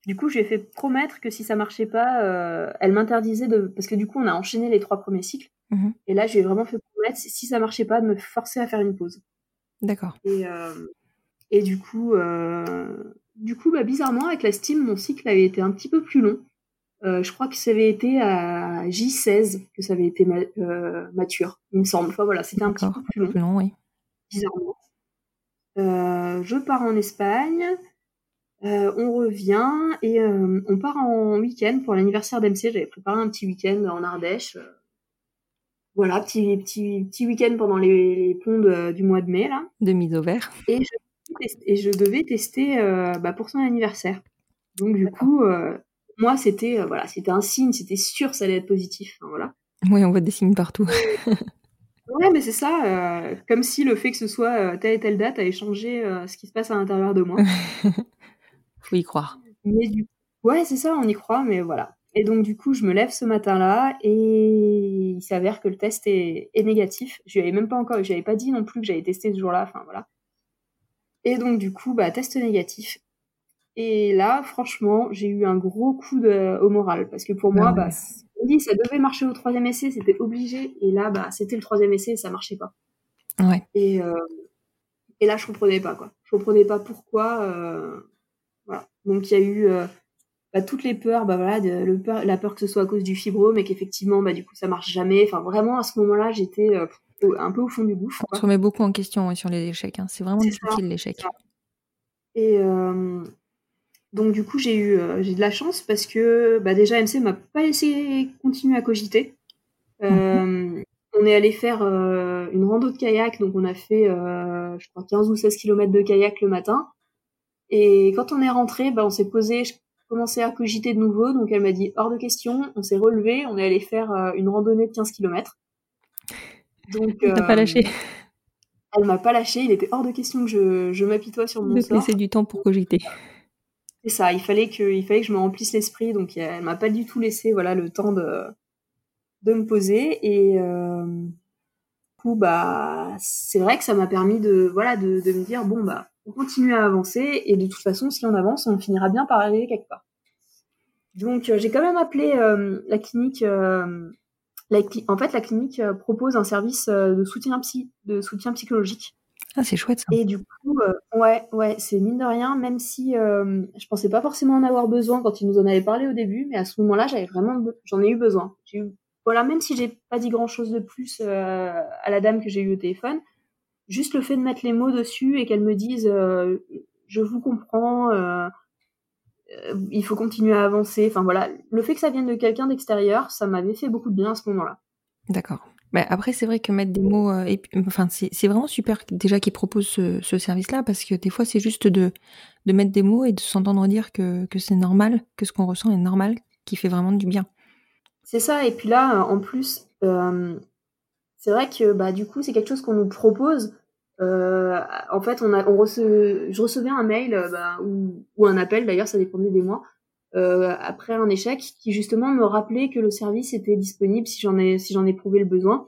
du coup, j'ai fait promettre que si ça marchait pas, elle m'interdisait de. Parce que du coup, on a enchaîné les trois premiers cycles. Mhm. Et là, j'ai vraiment fait promettre, si si ça marchait pas, de me forcer à faire une pause. D'accord. Et, euh, et du coup, euh, du coup bah, bizarrement, avec la Steam, mon cycle avait été un petit peu plus long. Euh, je crois que ça avait été à J16 que ça avait été ma- euh, mature, il me semble. Enfin voilà, c'était un petit peu plus long, Plus long, oui. bizarrement. Euh, je pars en Espagne, euh, on revient et euh, on part en week-end pour l'anniversaire d'MC. J'avais préparé un petit week-end en Ardèche. Voilà, petit, petit, petit week-end pendant les, les ponts de- du mois de mai, là. De mise au vert. Et je, et je devais tester euh, bah, pour son anniversaire. Donc du coup, euh, moi c'était euh, voilà, c'était un signe, c'était sûr ça allait être positif. Enfin, voilà. Oui, on voit des signes partout. Ouais, mais c'est ça, euh, comme si le fait que ce soit telle et telle date allait changer ce qui se passe à l'intérieur de moi. Faut y croire. Mais du ouais, c'est ça, on y croit, mais voilà. Et donc du coup, je me lève ce matin-là et il s'avère que le test est, est négatif. Je lui avais même pas encore, je lui avais pas dit non plus que j'avais testé ce jour-là. Enfin voilà. Et donc du coup, bah test négatif. Et là, franchement, j'ai eu un gros coup de, au moral parce que pour moi, Ah ouais. bah, on dit ça devait marcher au troisième essai, c'était obligé. Et là, bah c'était le troisième essai et ça marchait pas. Ouais. Et, euh, et là, je comprenais pas, quoi. Je comprenais pas pourquoi. euh, voilà. Donc, il y a eu euh, bah, toutes les peurs, bah, voilà, de, le peur, la peur que ce soit à cause du fibrome et qu'effectivement, bah, du coup, ça marche jamais. Enfin, vraiment, à ce moment-là, j'étais un peu au fond du gouffre. On quoi. se remet beaucoup en question ouais, sur les échecs. hein. C'est vraiment difficile, l'échec. Et euh, donc, du coup, j'ai eu euh, j'ai de la chance parce que bah, déjà, MC m'a pas laissé continuer à cogiter. Euh, On est allé faire une rando de kayak, donc on a fait, je crois, 15 ou 16 km de kayak le matin. Et quand on est rentré, bah, on s'est posé, je commençais à cogiter de nouveau, donc elle m'a dit hors de question, on s'est relevé, on est allé faire une randonnée de 15 km. Donc, T'as pas euh, lâché Elle m'a pas lâché, il était hors de question que je, je m'apitoie sur mon de sort. laisser du temps pour cogiter. C'est ça, il fallait que, il fallait que je me remplisse l'esprit, donc elle m'a pas du tout laissé voilà le temps de, de me poser et euh, du coup bah c'est vrai que ça m'a permis de voilà de, de me dire bon bah on continue à avancer et de toute façon si on avance on finira bien par arriver quelque part. Donc euh, j'ai quand même appelé euh, la clinique. euh, la en fait la clinique euh, propose un service euh, de soutien psy de soutien psychologique. Ah, c'est chouette ça. Et du coup, euh, ouais, ouais, c'est mine de rien, même si euh, je pensais pas forcément en avoir besoin quand il nous en avait parlé au début, mais à ce moment-là, j'avais vraiment, j'en ai eu besoin. Eu, voilà, même si j'ai pas dit grand-chose de plus euh, à la dame que j'ai eu au téléphone, juste le fait de mettre les mots dessus et qu'elle me dise, je vous comprends, il faut continuer à avancer. Enfin voilà, le fait que ça vienne de quelqu'un d'extérieur, ça m'avait fait beaucoup de bien à ce moment-là. D'accord. Bah, après, c'est vrai que mettre des mots, euh, et enfin, c'est vraiment super déjà qu'ils proposent ce, ce service-là parce que des fois, c'est juste de, de mettre des mots et de s'entendre dire que, que c'est normal, que ce qu'on ressent est normal, qui fait vraiment du bien. C'est ça, et puis là, euh, en plus, euh, c'est vrai que bah, du coup, c'est quelque chose qu'on nous propose. Euh, en fait, on a, on je recevais un mail euh, bah, ou, ou un appel, d'ailleurs, ça dépendait des mois, euh, après un échec, qui justement me rappelait que le service était disponible si j'en ai, si j'en éprouvais le besoin.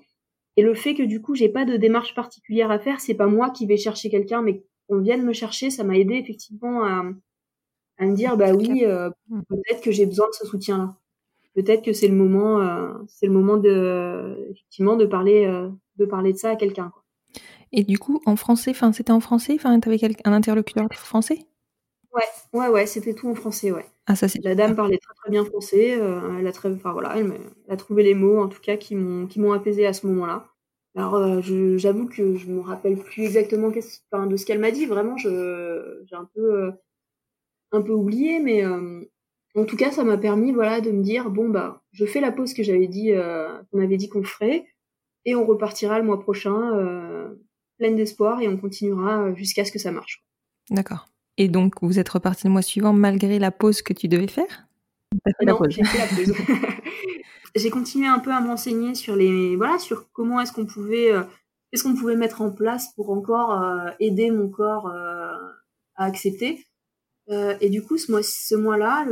Et le fait que du coup, j'ai pas de démarche particulière à faire, c'est pas moi qui vais chercher quelqu'un, mais qu'on vienne me chercher, ça m'a aidé effectivement à, à me dire, bah oui, euh, mmh. peut-être que j'ai besoin de ce soutien-là. Peut-être que c'est le moment, euh, c'est le moment de, effectivement, de parler, euh, de parler de ça à quelqu'un. Et du coup, en français, enfin, c'était en français, enfin, t'avais un interlocuteur français? Ouais, ouais, ouais, c'était tout en français, ouais. Ah, ça c'est. La dame parlait très très bien français. elle a très, enfin voilà, elle, a trouvé les mots, en tout cas, qui m'ont, qui m'ont apaisé à ce moment-là. Alors, j'avoue que je me rappelle plus exactement de ce qu'elle m'a dit. Vraiment, je, j'ai un peu un peu oublié, mais euh, en tout cas, ça m'a permis, voilà, de me dire bon bah, je fais la pause que j'avais dit, euh, qu'on avait dit qu'on ferait, et on repartira le mois prochain, euh, pleine d'espoir, et on continuera jusqu'à ce que ça marche. D'accord. Et donc, vous êtes reparti le mois suivant malgré la pause que tu devais faire? Non, j'ai fait la pause. j'ai continué un peu à m'enseigner sur les, voilà, sur comment est-ce qu'on pouvait, qu'est-ce qu'on pouvait mettre en place pour encore aider mon corps à accepter. Euh, et du coup, ce mois, ce mois-là,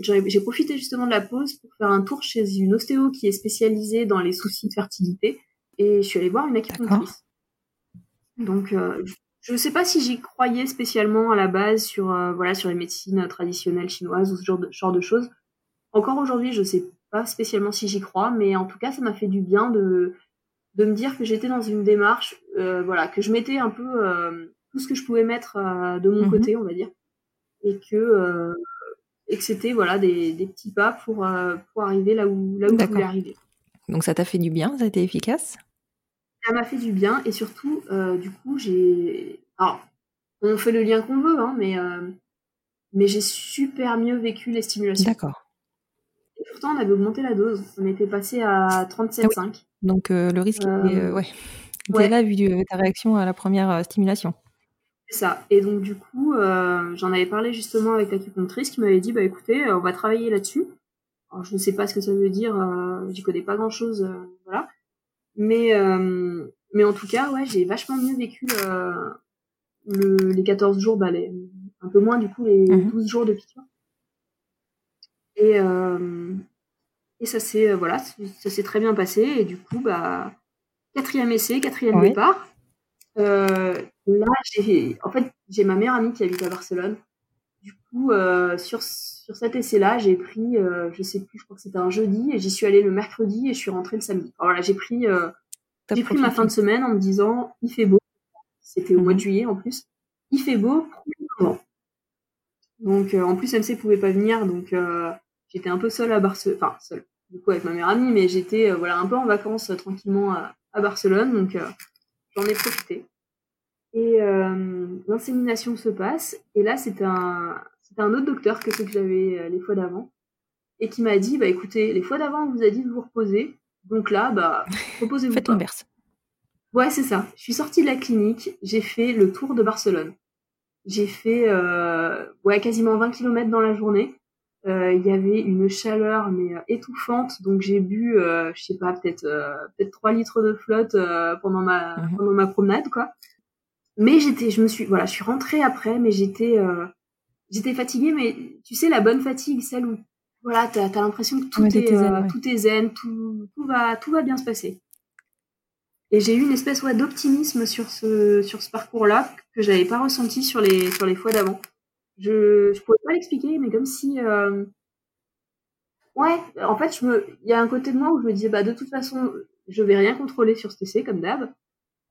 j'ai profité justement de la pause pour faire un tour chez une ostéo qui est spécialisée dans les soucis de fertilité. Et je suis allée voir une acupunctrice. Donc, euh, je ne sais pas si j'y croyais spécialement à la base sur, euh, voilà, sur les médecines traditionnelles chinoises ou ce genre de, genre de choses. Encore aujourd'hui, je ne sais pas spécialement si j'y crois, mais en tout cas, ça m'a fait du bien de, de me dire que j'étais dans une démarche, voilà, que je mettais un peu tout ce que je pouvais mettre de mon mmh côté, on va dire et que euh, et que c'était voilà des, des, petits pas pour euh, pour arriver là où là où je voulais arriver. Donc ça t'a fait du bien, ça a été efficace? Ça m'a fait du bien et surtout euh, du coup j'ai alors on fait le lien qu'on veut hein, mais mais j'ai super mieux vécu les stimulations. D'accord. Et pourtant on avait augmenté la dose, on était passé à 37,5. Ah Donc le risque était ouais. ouais. là vu ta réaction à la première stimulation. C'est ça. Et donc du coup, euh, j'en avais parlé justement avec l'acupunctrice qui m'avait dit bah écoutez, euh, on va travailler là-dessus. Alors je ne sais pas ce que ça veut dire, euh, j'y connais pas grand-chose, euh, voilà. Mais mais en tout cas, ouais, j'ai vachement mieux vécu le, les 14 jours, bah les, un peu moins du coup les 12 mhm. jours de piqûre. Et et ça s'est voilà, ça s'est très bien passé et du coup bah quatrième essai, quatrième départ. Euh, là, j'ai, en fait, j'ai ma meilleure amie qui habite à Barcelone. Coup, euh, sur, sur cet essai-là, j'ai pris, euh, je sais plus, je crois que c'était un jeudi, et j'y suis allée le mercredi et je suis rentrée le samedi. Alors voilà, j'ai pris, euh, j'ai pris ma fin de semaine en me disant, il fait beau. C'était au mois de mhm. juillet en plus. Il fait beau, Donc, en plus, MC pouvait pas venir, donc j'étais un peu seule à Barcelone, enfin seule, du coup avec ma meilleure amie, mais j'étais voilà un peu en vacances tranquillement à, à Barcelone, donc j'en ai profité. Et euh, l'insémination se passe. Et là, c'était un, c'était un autre docteur que ce que j'avais euh, les fois d'avant. Et qui m'a dit, bah écoutez, les fois d'avant, on vous a dit de vous reposer. Donc là, bah, reposez-vous Faites l'inverse. Ouais, c'est ça. Je suis sortie de la clinique, j'ai fait le tour de Barcelone. J'ai fait euh, ouais, quasiment 20 km dans la journée. Euh, il y avait une chaleur mais étouffante, donc j'ai bu, je sais pas, peut-être peut-être 3 litres de flotte pendant ma mhm. pendant ma promenade, quoi. Mais j'étais, je me suis, voilà, je suis rentrée après, mais j'étais, j'étais fatiguée, mais tu sais la bonne fatigue, celle où, voilà, t'as as, l'impression que tout est, euh, tout est zen, tout, tout va, tout va bien se passer. Et j'ai eu une espèce ouais, d'optimisme sur ce, sur ce parcours-là que j'avais pas ressenti sur les, sur les fois d'avant. Je, je pouvais pas l'expliquer, mais comme si, euh... ouais, en fait, je me, il y a un côté de moi où je me disais, bah de toute façon, je vais rien contrôler sur ce essai comme d'hab.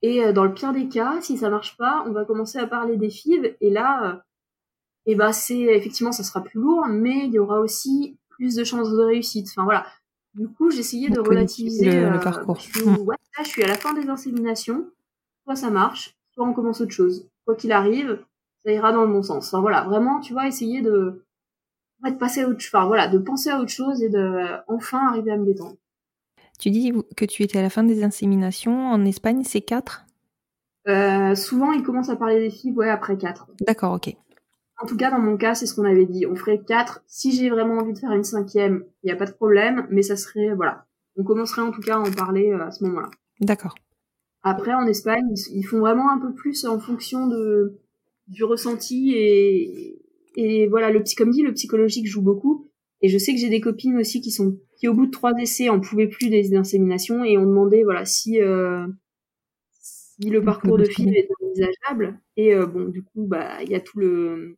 Et euh, dans le pire des cas, si ça marche pas, on va commencer à parler des FIV. Et là, et bah c'est effectivement ça sera plus lourd, mais il y aura aussi plus de chances de réussite. Enfin voilà. Du coup, j'essayais de relativiser le, euh, parcours. Je ouais, là, je suis à la fin des inséminations. Soit ça marche, soit on commence autre chose. Quoi qu'il arrive, ça ira dans le bon sens. Enfin voilà, vraiment, tu vois, essayer de, de passer à autre, enfin voilà, de penser à autre chose et de enfin arriver à me détendre. Tu dis que tu étais à la fin des inséminations. En Espagne, c'est 4 euh, Souvent, ils commencent à parler des filles ouais, après 4. D'accord, ok. En tout cas, dans mon cas, c'est ce qu'on avait dit. On ferait 4. Si j'ai vraiment envie de faire une cinquième, il n'y a pas de problème, mais ça serait, voilà. On commencerait en tout cas à en parler euh, à ce moment-là. D'accord. Après, en Espagne, ils font vraiment un peu plus en fonction de, du ressenti et, et voilà, le, comme dit, le psychologique joue beaucoup. Et je sais que j'ai des copines aussi qui sont qui au bout de trois essais en pouvaient plus des inséminations et ont demandé voilà si euh, si le parcours de fil est envisageable. Et euh, bon, du coup, bah il y a tout le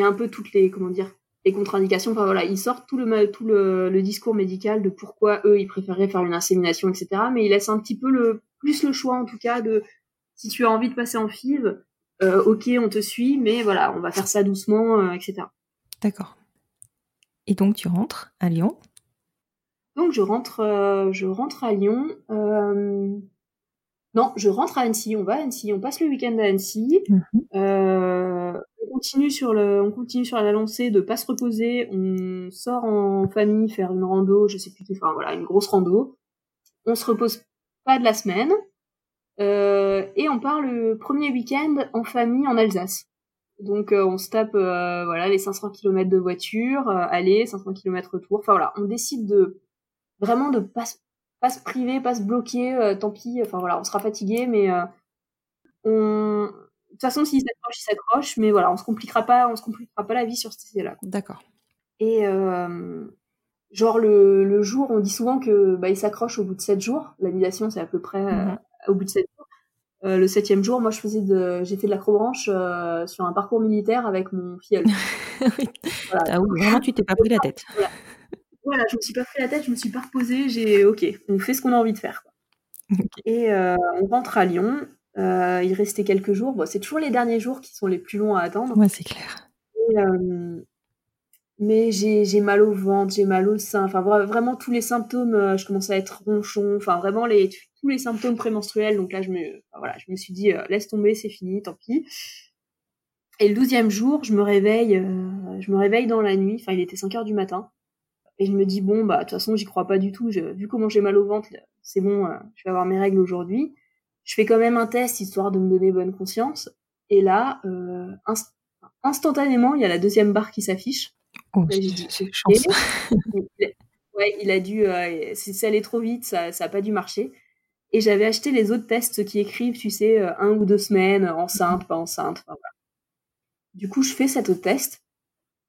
il y a un peu toutes les comment dire les contre-indications. Enfin voilà, ils sortent tout le tout le, le, discours médical de pourquoi eux ils préféraient faire une insémination, etc. Mais ils laissent un petit peu le plus le choix en tout cas de si tu as envie de passer en FIV, euh, ok, on te suit, mais voilà, on va faire ça doucement, euh, etc. D'accord. Et donc tu rentres à Lyon? Donc je rentre, euh, je rentre à Lyon. Non, je rentre à Annecy. On va à Annecy. On passe le week-end à Annecy. Mhm. Euh, on continue sur la lancée de pas se reposer. On sort en famille faire une rando, je sais plus, enfin voilà, une grosse rando. On se repose pas de la semaine. Euh, et on part le premier week-end en famille en Alsace. Donc euh, on se tape euh, voilà les 500 km de voiture, aller 500 km retour. Enfin voilà, on décide de vraiment de pas pas se priver, pas se bloquer. tant pis. Enfin voilà, on sera fatigué, mais on toute façon s'il s'accroche, il s'accroche. Mais voilà, on se compliquera pas, on se compliquera pas la vie sur ce essai-là. D'accord. Et genre le, le, jour, on dit souvent que bah, il s'accroche au bout de 7 jours. L'annulation, c'est à peu près mhm au bout de sept jours. Euh, le septième jour, moi, je faisais de, j'ai fait de l'acrobranche euh, sur un parcours militaire avec mon filleul. Voilà. Ah oui, vraiment, tu t'es pas pris la tête. Voilà. je me suis pas pris la tête, je me suis pas reposée. J'ai, ok, on fait ce qu'on a envie de faire. Et euh, on rentre à Lyon. Euh, il restait quelques jours. Bon, c'est toujours les derniers jours qui sont les plus longs à attendre. Ouais, c'est clair. Et, euh, mais j'ai mal au ventre, j'ai mal au sein, enfin vraiment tous les symptômes, euh, je commence à être ronchon, enfin vraiment les tous les symptômes prémenstruels. Donc là, je me voilà, je me suis dit laisse tomber, c'est fini, tant pis. Et le douzième jour, je me réveille, je me réveille dans la nuit, enfin il était 5 heures du matin, et je me dis bon bah de toute façon j'y crois pas du tout, je, vu comment j'ai mal au ventre, c'est bon, je vais avoir mes règles aujourd'hui. Je fais quand même un test histoire de me donner bonne conscience. Et là, instantanément, il y a la deuxième barre qui s'affiche. Oh, c'est chance. ouais, il a dû, euh, c'est allé trop vite, ça, ça a pas dû marcher. Et j'avais acheté les autres tests qui écrivent, tu sais, euh, un ou deux semaines, enceinte, pas enceinte. Enfin, voilà. Du coup, je fais cet autre test.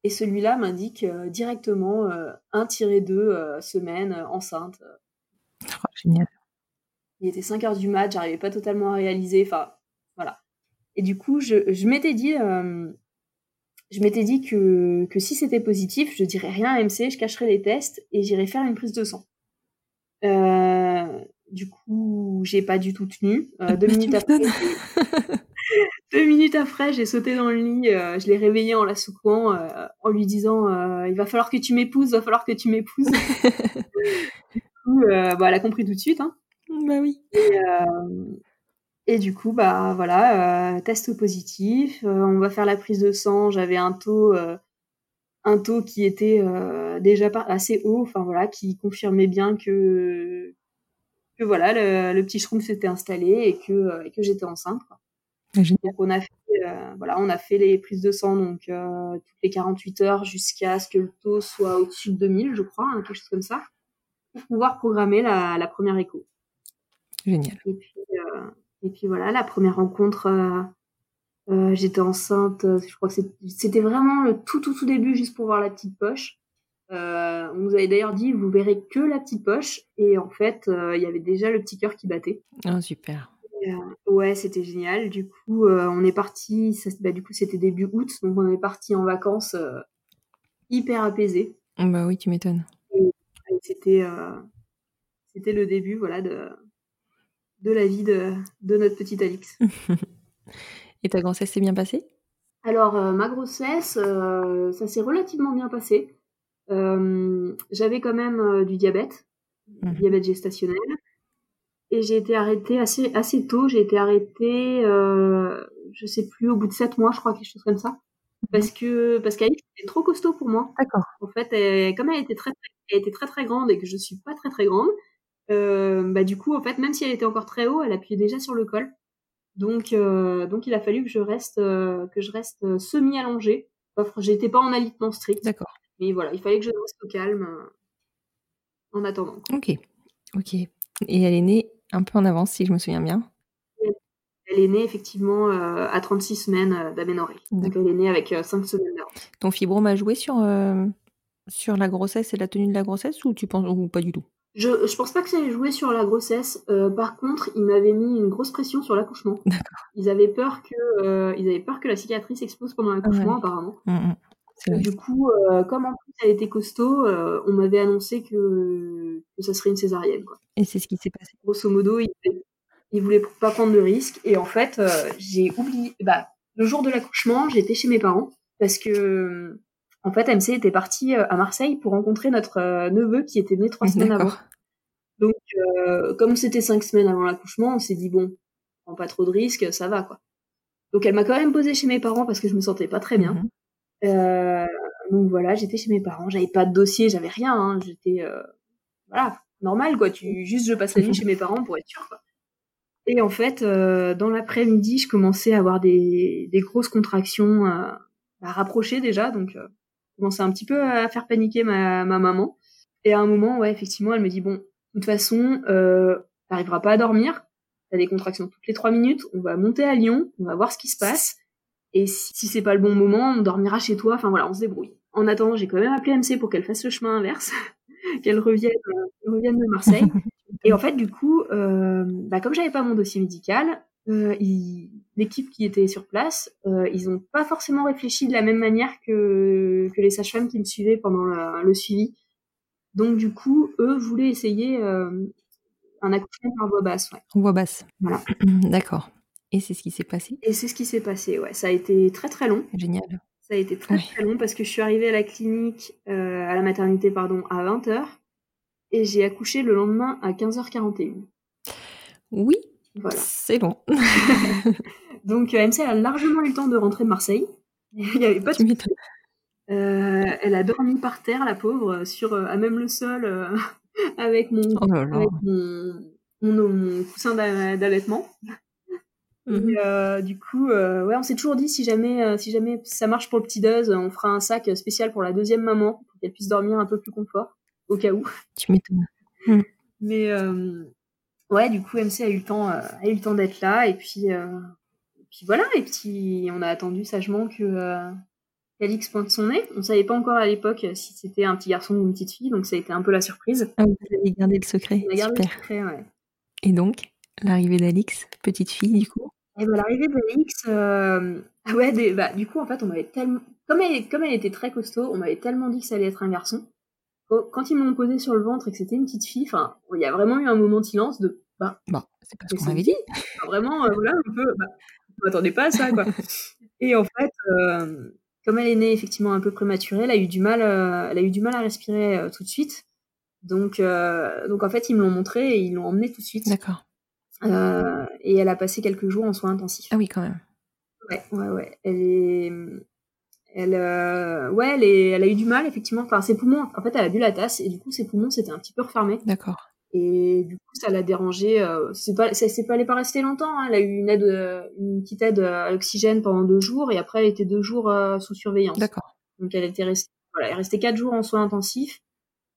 Et celui-là m'indique euh, directement 1-2 semaines enceinte. Oh, génial. Il était 5 heures du mat, j'arrivais pas totalement à réaliser. Enfin, voilà. Et du coup, je, je m'étais dit, je m'étais dit que, que si c'était positif, je dirais rien à MC, je cacherais les tests et j'irais faire une prise de sang. Euh, du coup, j'ai pas du tout tenu. Euh, deux, minutes après, deux minutes après, j'ai sauté dans le lit, euh, je l'ai réveillé en la secouant, euh, en lui disant euh, Il va falloir que tu m'épouses, va falloir que tu m'épouses. du coup, bah, elle a compris tout de suite. Hein. Bah oui. Et, et du coup, bah voilà, euh, test positif. Euh, on va faire la prise de sang. J'avais un taux, euh, un taux qui était déjà assez haut. Enfin voilà, qui confirmait bien que que voilà, le, petit shroom s'était installé et que que j'étais enceinte. Donc on a fait, voilà, on a fait les prises de sang donc toutes les 48 heures jusqu'à ce que le taux soit au-dessus de 2000, je crois, hein, quelque chose comme ça, pour pouvoir programmer la, la première écho. Génial. Et puis, et puis voilà, la première rencontre, euh, euh, j'étais enceinte, euh, je crois que c'était vraiment le tout tout tout début, juste pour voir la petite poche. on nous avait d'ailleurs dit, vous verrez que la petite poche, et en fait, il y avait déjà le petit cœur qui battait. Oh, super. ouais, c'était génial. Du coup, on est parti. Bah, du coup, c'était début août, donc on est parti en vacances hyper apaisé. Bah oui, tu m'étonnes. C'était, c'était le début, voilà, de, de la vie de, notre petite Alix. Et ta grossesse s'est bien passée? Alors, euh, ma grossesse, euh, ça s'est relativement bien passé. Euh, j'avais quand même du diabète, du mhm. diabète gestationnel. Et j'ai été arrêtée assez, assez tôt. J'ai été arrêtée, je sais plus, au bout de sept mois, je crois, quelque chose comme ça. Mhm. Parce que parce qu'Alix était trop costaud pour moi. D'accord. En fait, comme elle était très, elle était très très grande et que je suis pas très très grande, bah du coup en fait même si elle était encore très haut, elle appuyait déjà sur le col. Donc euh, donc il a fallu que je reste euh, que je reste semi allongée. J'étais pas en alitement strict. D'accord. Mais voilà, il fallait que je reste au calme en attendant. Ok, ok. Et elle est née un peu en avance, si je me souviens bien. Elle est née effectivement à 36 semaines d'aménorrhée. Donc elle est née avec 5 semaines d'avance. Ton fibrome a joué sur, sur la grossesse et la tenue de la grossesse ou tu penses ou pas du tout? Je, je pense pas que ça ait joué sur la grossesse. Euh, par contre, ils m'avaient mis une grosse pression sur l'accouchement. Ils avaient peur que euh, ils avaient peur que la cicatrice explose pendant l'accouchement apparemment. Mmh, mmh. Du coup, euh, comme en plus elle était costaud, on m'avait annoncé que, que ça serait une césarienne. Quoi. Et c'est ce qui s'est passé. Grosso modo, ils, ils voulaient pas prendre de risques. Et en fait, j'ai oublié. Bah, le jour de l'accouchement, j'étais chez mes parents parce que en fait, MC était parti euh, à Marseille pour rencontrer notre euh, neveu qui était né trois semaines avant. Donc, euh, comme c'était cinq semaines avant l'accouchement, on s'est dit bon, prend pas trop de risques, ça va quoi. Donc, elle m'a quand même posé chez mes parents parce que je me sentais pas très bien. Mhm. euh, donc voilà, j'étais chez mes parents, j'avais pas de dossier, j'avais rien, hein, j'étais voilà normal quoi. Tu juste je passe la nuit chez mes parents pour être sûr quoi. Et en fait, dans l'après-midi, je commençais à avoir des, des grosses contractions à rapprocher déjà, donc commençait un petit peu à faire paniquer ma, ma maman. Et à un moment, ouais, effectivement, elle me dit bon, de toute façon, euh, t'arriveras pas à dormir. T'as des contractions toutes les trois minutes. On va monter à Lyon. On va voir ce qui se passe. Et si, si c'est pas le bon moment, on dormira chez toi. Enfin voilà, on se débrouille. En attendant, j'ai quand même appelé MC pour qu'elle fasse le chemin inverse, qu'elle revienne, euh, revienne de Marseille. Et en fait, du coup, euh, bah, comme j'avais pas mon dossier médical, euh, l'équipe qui était sur place, euh, ils n'ont pas forcément réfléchi de la même manière que, que les sages-femmes qui me suivaient pendant le, suivi. Donc du coup, eux voulaient essayer euh, un accouchement par voix basse. Ouais. Voix basse. Voilà. D'accord. Et c'est ce qui s'est passé? Et c'est ce qui s'est passé, ouais. Ça a été très très long. Génial. Ça a été très très long parce que je suis arrivée à la clinique, euh, à la maternité, pardon, à 20h et j'ai accouché le lendemain à 15h41. Oui, c'est bon. Donc euh, MC a largement eu le temps de rentrer de Marseille. Il n'y avait pas de euh, elle a dormi par terre, la pauvre, sur à même le sol, avec, mon, oh avec mon, coussin d'allaitement. Euh, du coup, ouais, on s'est toujours dit si jamais, si jamais ça marche pour le petit Duz, on fera un sac spécial pour la deuxième maman pour qu'elle puisse dormir un peu plus confort, au cas où. Tu m'étonnes. Hmm. Mais ouais, du coup, MC a eu le temps, euh, a eu le temps d'être là, et puis, euh, puis voilà, et puis on a attendu sagement que euh, Alix pointe son nez. On savait pas encore à l'époque si c'était un petit garçon ou une petite fille, donc ça a été un peu la surprise. Ah, vous avez gardé le secret. On a gardé le secret, ouais. Et donc, l'arrivée d'Alix, petite fille, du coup? Et ben, l'arrivée d'Alix, euh... ouais, bah, du coup, en fait, on m'avait tellement, comme elle, comme elle était très costaud, on m'avait tellement dit que ça allait être un garçon quand ils m'ont posé sur le ventre et que c'était une petite fille, enfin, il y a vraiment eu un moment de silence de bah, bah c'est pas ce qu'on avait dit. vraiment, euh, voilà, un peu, bah, je m'attendais pas à ça, quoi. et en fait, euh, comme elle est née effectivement un peu prématurée, elle a eu du mal, euh, elle a eu du mal à respirer tout de suite. Donc, donc en fait, ils me l'ont montré et ils l'ont emmenée tout de suite. D'accord. et elle a passé quelques jours en soins intensifs. Ah oui, quand même. Ouais, ouais, ouais. Elle est, elle, ouais, elle, est, elle a eu du mal effectivement. Enfin, ses poumons, en fait, elle a bu la tasse et du coup, ses poumons s'étaient un petit peu refermés. D'accord. Et du coup, ça l'a dérangé. Euh, c'est pas, ça s'est pas allé pas rester longtemps. Hein. Elle a eu une aide, euh, une petite aide à l'oxygène pendant deux jours, et après, elle était deux jours euh, sous surveillance. D'accord. Donc, elle était restée, voilà, elle est restée quatre jours en soins intensifs.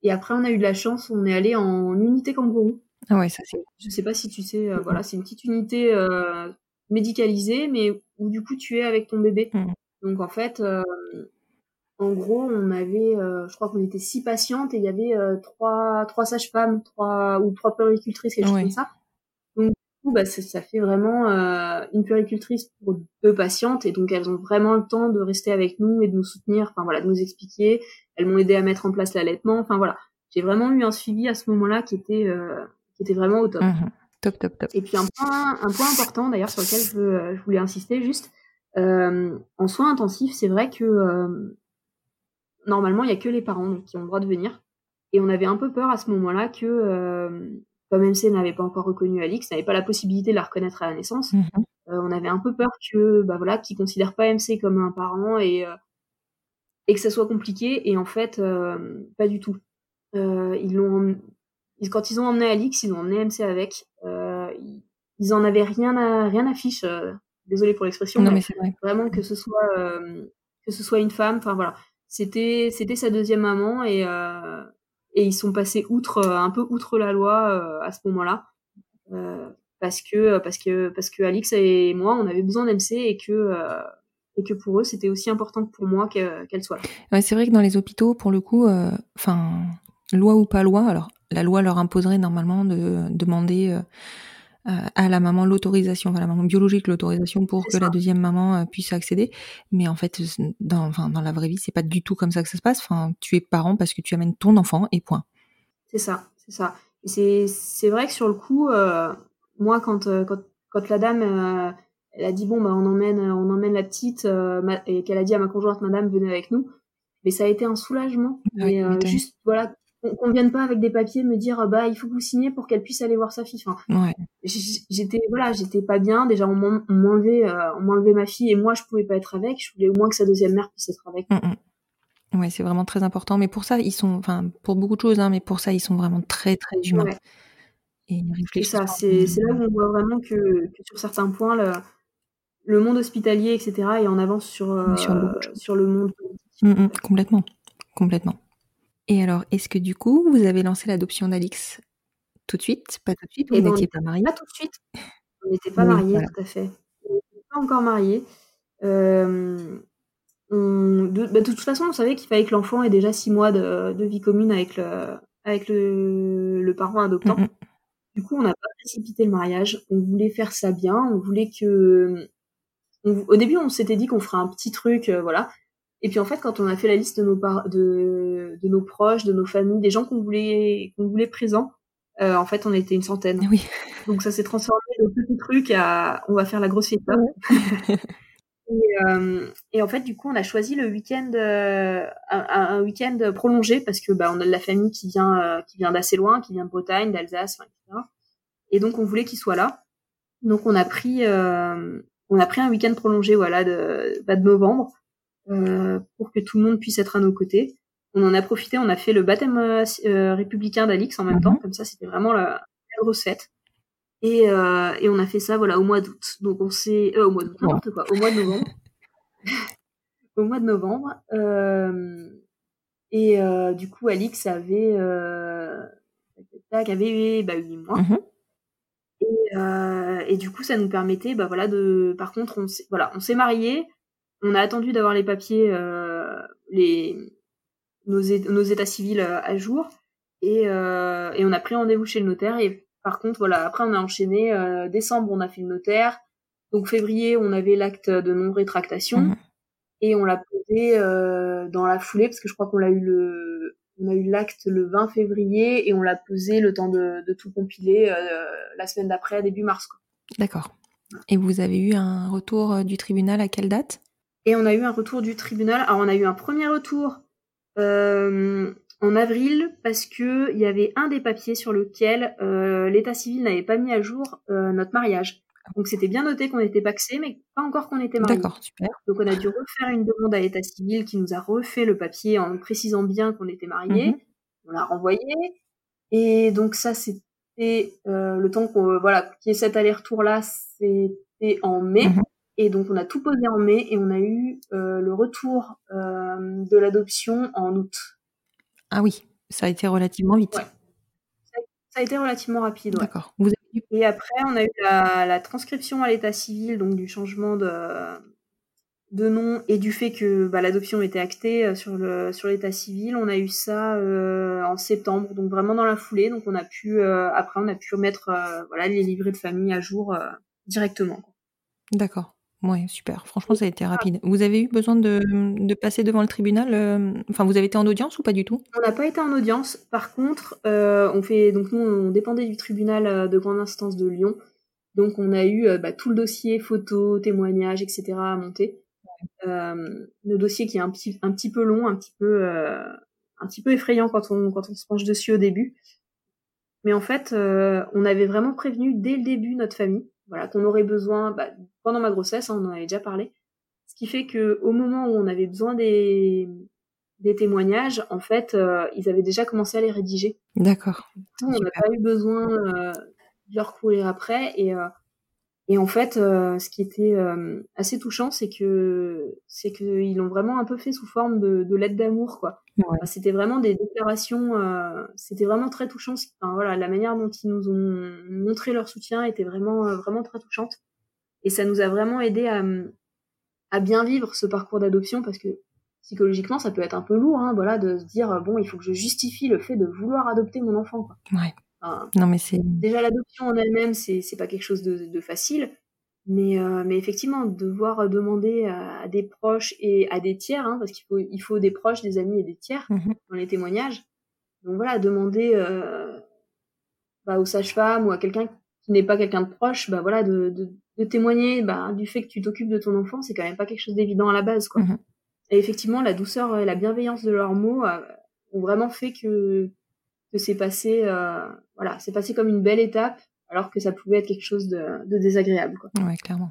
Et après, on a eu de la chance. On est allé en unité kangourou. Ah ouais, ça c'est. Je sais pas si tu sais. Euh, voilà, c'est une petite unité médicalisée, mais où du coup, tu es avec ton bébé. Mmh. Donc en fait, en gros, on avait, euh, je crois qu'on était six patientes et il y avait euh, trois, trois sages-femmes, trois ou trois puéricultrices, quelque chose comme ça. Donc, du coup, bah, ça, fait vraiment euh, une puéricultrice pour deux patientes et donc elles ont vraiment le temps de rester avec nous et de nous soutenir, enfin voilà, de nous expliquer. Elles m'ont aidé à mettre en place l'allaitement. Enfin voilà, j'ai vraiment eu un suivi à ce moment-là qui était, qui était vraiment au top. Mmh top, top, top. Et puis un point, un point important d'ailleurs sur lequel je, je voulais insister juste. en soins intensifs, c'est vrai que normalement, il y a que les parents qui ont le droit de venir. Et on avait un peu peur à ce moment-là que, euh, comme MC n'avait pas encore reconnu Alix, n'avait pas la possibilité de la reconnaître à la naissance, mhm. euh, on avait un peu peur que, bah voilà, qu'ils considèrent pas MC comme un parent et euh, et que ça soit compliqué. Et en fait, pas du tout. Ils l'ont, quand ils ont emmené Alix, ils ont emmené MC avec. ils en avaient rien à rien à fiche. désolé pour l'expression, mais, mais vraiment que ce soit que ce soit une femme. Enfin voilà c'était c'était sa deuxième maman et euh, et ils sont passés outre euh, un peu outre la loi euh, à ce moment-là parce que parce que parce que Alix et moi on avait besoin d'MC et que et que pour eux c'était aussi important que pour moi qu'elle soit là. Ouais, c'est vrai que dans les hôpitaux, pour le coup, enfin, loi ou pas loi, alors la loi leur imposerait normalement de demander à la maman l'autorisation, enfin la maman biologique l'autorisation pour que la deuxième maman euh, puisse accéder. Mais en fait, dans, enfin, dans la vraie vie, c'est pas du tout comme ça que ça se passe. Enfin, tu es parent parce que tu amènes ton enfant et point. C'est ça, c'est ça. Et c'est vrai que sur le coup, euh, moi quand, quand, quand la dame elle a dit bon bah on emmène on emmène la petite et qu'elle a dit à ma conjointe madame venez avec nous mais ça a été un soulagement juste voilà qu'on vienne pas avec des papiers me dire bah il faut que vous signiez pour qu'elle puisse aller voir sa fille. Enfin, ouais. j'étais voilà, j'étais pas bien. Déjà on m'enlevait euh, on m'enlevait ma fille et moi je pouvais pas être avec. Je voulais au moins que sa deuxième mère puisse être avec. Mm. Ouais, c'est vraiment très important. Mais pour ça, ils sont, enfin, pour beaucoup de choses, hein, mais pour ça, ils sont vraiment très, très humains. Et, et ça, c'est là où on voit vraiment que, que sur certains points, le, le, monde hospitalier, etc., est en avance sur, euh, sur, le monde mm, complètement, complètement. Et alors, est-ce que du coup, vous avez lancé l'adoption d'Alix tout de suite? Pas tout de suite Vous n'étiez pas mariés Pas tout de suite. On n'était pas mariés, tout à fait. On n'était pas encore mariés. Euh, de, bah, de, toute façon, on savait qu'il fallait que l'enfant ait déjà six mois de, de, vie commune avec le, avec le, le parent adoptant. Du coup, on n'a pas précipité le mariage. On voulait faire ça bien. On voulait que. au début, on s'était dit qu'on ferait un petit truc, euh, voilà. Et puis en fait, quand on a fait la liste de nos, de, de nos proches, de nos familles, des gens qu'on voulait, qu'on voulait présents, euh, en fait, on était une centaine. Oui. Donc ça s'est transformé de petit truc à on va faire la grosse fête. et, euh, et, en fait, du coup, on a choisi le week-end, euh, un, un week-end prolongé parce que bah, on a de la famille qui vient, euh, qui vient d'assez loin, qui vient de Bretagne, d'Alsace, etc. Et donc on voulait qu'il soit là. Donc on a pris, euh, on a pris un week-end prolongé, voilà, de, bah, de novembre. Euh, pour que tout le monde puisse être à nos côtés. On en a profité, on a fait le baptême euh, euh, républicain d'Alix en même temps, mhm. comme ça c'était vraiment la, la recette. Et, euh, et, on a fait ça voilà au mois d'août. Donc on s'est euh, au mois d'août n'importe quoi, au mois de novembre. au mois de novembre. Euh, et du coup Alix avait avait bah, 8 mois. Mhm. Et, et, du coup ça nous permettait bah voilà de par contre on s'est voilà on s'est mariés on a attendu d'avoir les papiers, euh, les, nos, nos, états civils euh, à jour. Et, euh, et on a pris rendez-vous chez le notaire. Et par contre, voilà, après, on a enchaîné. décembre, on a fait le notaire. Donc, février, on avait l'acte de non-rétractation. Mhm. Et on l'a posé dans la foulée, parce que je crois qu'on l'a eu le, on a eu l'acte le 20 février et on l'a posé le temps de, de tout compiler la semaine d'après, début mars. D'accord. Et vous avez eu un retour du tribunal à quelle date? Et on a eu un retour du tribunal. Alors on a eu un premier retour euh, en avril parce que il y avait un des papiers sur lequel euh, l'état civil n'avait pas mis à jour euh, notre mariage. Donc c'était bien noté qu'on était paxé, mais pas encore qu'on était mariés. D'accord, super. Donc on a dû refaire une demande à l'état civil qui nous a refait le papier en précisant bien qu'on était mariés. Mhm. On l'a renvoyé. Et donc ça c'était le temps qu'on voilà qu'il y ait cet aller-retour là, c'était en mai. Mhm. Et donc on a tout posé en mai et on a eu euh, le retour euh, de l'adoption en août. Ah oui, ça a été relativement vite. Ouais. Ça a été relativement rapide. D'accord. Et après, on a eu la, transcription à l'état civil, donc du changement de, de nom et du fait que bah, l'adoption était actée euh, sur le sur l'état civil. On a eu ça en septembre, donc vraiment dans la foulée. Donc on a pu après on a pu mettre voilà les livrets de famille à jour directement. D'accord. Oui, super. Franchement, ça a été rapide. Vous avez eu besoin de, de passer devant le tribunal Enfin, vous avez été en audience ou pas du tout? On n'a pas été en audience. Par contre, euh, on fait donc nous, on dépendait du tribunal de grande instance de Lyon. Donc, on a eu bah, tout le dossier, photos, témoignages, etc. à monter. le dossier qui est un petit, un petit peu long, un petit peu, un petit peu effrayant quand on, quand on se penche dessus au début. Mais en fait, on avait vraiment prévenu dès le début notre famille voilà, qu'on aurait besoin bah, pendant ma grossesse, hein, on en avait déjà parlé. Ce qui fait que au moment où on avait besoin des, des témoignages, en fait, euh, ils avaient déjà commencé à les rédiger. D'accord. On n'a pas eu besoin euh, de leur courir après. Et, euh, et en fait, euh, ce qui était assez touchant, c'est que c'est qu'ils l'ont vraiment un peu fait sous forme de, de lettre d'amour, quoi. c'était vraiment des déclarations. C'était vraiment très touchant. Enfin, voilà, la manière dont ils nous ont montré leur soutien était vraiment vraiment très touchante. Et ça nous a vraiment aidé à, à bien vivre ce parcours d'adoption parce que psychologiquement, ça peut être un peu lourd, hein, voilà, de se dire bon, il faut que je justifie le fait de vouloir adopter mon enfant. Quoi. Ouais. non mais c'est déjà l'adoption en elle-même, c'est pas quelque chose de, de facile, mais euh, mais effectivement devoir demander à, des proches et à des tiers, hein, parce qu'il faut il faut des proches, des amis et des tiers mmh dans les témoignages. Donc voilà, demander euh, bah, aux sages-femmes ou à quelqu'un qui n'est pas quelqu'un de proche, bah voilà, de, de, de témoigner bah, du fait que tu t'occupes de ton enfant, c'est quand même pas quelque chose d'évident à la base, quoi. Mhm. Et effectivement, la douceur et la bienveillance de leurs mots euh, ont vraiment fait que que c'est passé, euh, voilà, c'est passé comme une belle étape, alors que ça pouvait être quelque chose de, de désagréable, quoi. Ouais, clairement.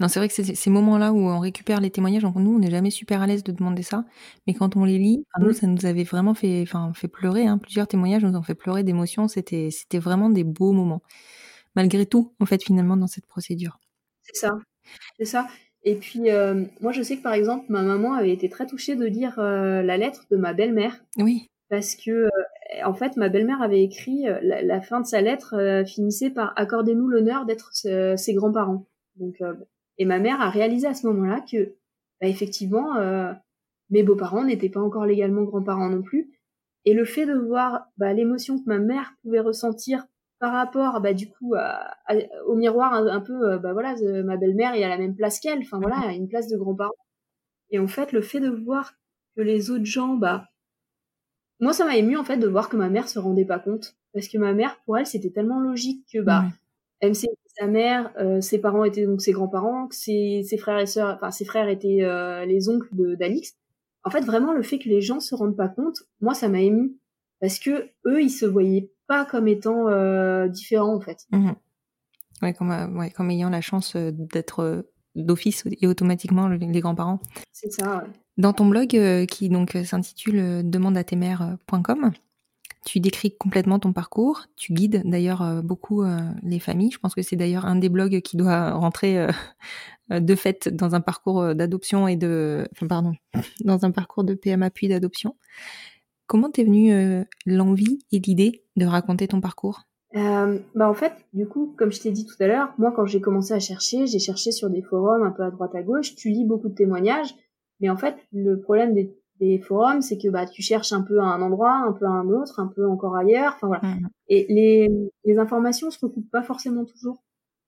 Non, c'est vrai que c'est ces moments-là où on récupère les témoignages, donc nous, on n'est jamais super à l'aise de demander ça, mais quand on les lit, nous, Mm. ça nous avait vraiment fait, enfin, fait pleurer. Hein. Plusieurs témoignages nous ont fait pleurer d'émotion. C'était, c'était vraiment des beaux moments, malgré tout, en fait, finalement, dans cette procédure. C'est ça, c'est ça. Et puis, euh, moi, je sais que par exemple, ma maman avait été très touchée de lire euh, la lettre de ma belle-mère, Oui. parce que, euh, en fait, ma belle-mère avait écrit la, la fin de sa lettre finissait par accordez-nous l'honneur d'être ses grands-parents. Donc, et ma mère a réalisé à ce moment-là que, bah, effectivement, mes beaux-parents n'étaient pas encore légalement grands-parents non plus. Et le fait de voir bah, l'émotion que ma mère pouvait ressentir par rapport, bah, du coup, à- à- au miroir, un, un peu, euh, bah voilà, ma belle-mère est à la même place qu'elle. Enfin voilà, à une place de grands-parents. Et en fait, le fait de voir que les autres gens, bah, moi, ça m'a ému en fait de voir que ma mère se rendait pas compte, parce que ma mère, pour elle, c'était tellement logique que bah. MC était sa mère, euh, ses parents étaient donc ses grands-parents, que ses, ses frères et sœurs, enfin ses frères étaient euh, les oncles de d'Alix. En fait, vraiment, le fait que les gens se rendent pas compte, moi, ça m'a ému, parce que eux, ils se voyaient pas comme étant euh, différents en fait. Mhm. Ouais, comme, euh, ouais, comme ayant la chance euh, d'être d'office et automatiquement le- les grands-parents. C'est ça. Ouais. Dans ton blog qui donc s'intitule demandeatemères.com, tu décris complètement ton parcours. Tu guides d'ailleurs beaucoup les familles. Je pense que c'est d'ailleurs un des blogs qui doit rentrer de fait dans un parcours d'adoption et de, enfin, pardon, dans un parcours de PMA puis d'adoption. Comment t'es venue euh, l'envie et l'idée de raconter ton parcours? Euh, bah en fait, du coup, comme je t'ai dit tout à l'heure, moi quand j'ai commencé à chercher, j'ai cherché sur des forums un peu à droite à gauche. Tu lis beaucoup de témoignages, mais en fait, le problème des, des forums, c'est que bah tu cherches un peu à un endroit, un peu à un autre, un peu encore ailleurs. Enfin voilà. Mhm. Et les, les informations se recoupent pas forcément toujours.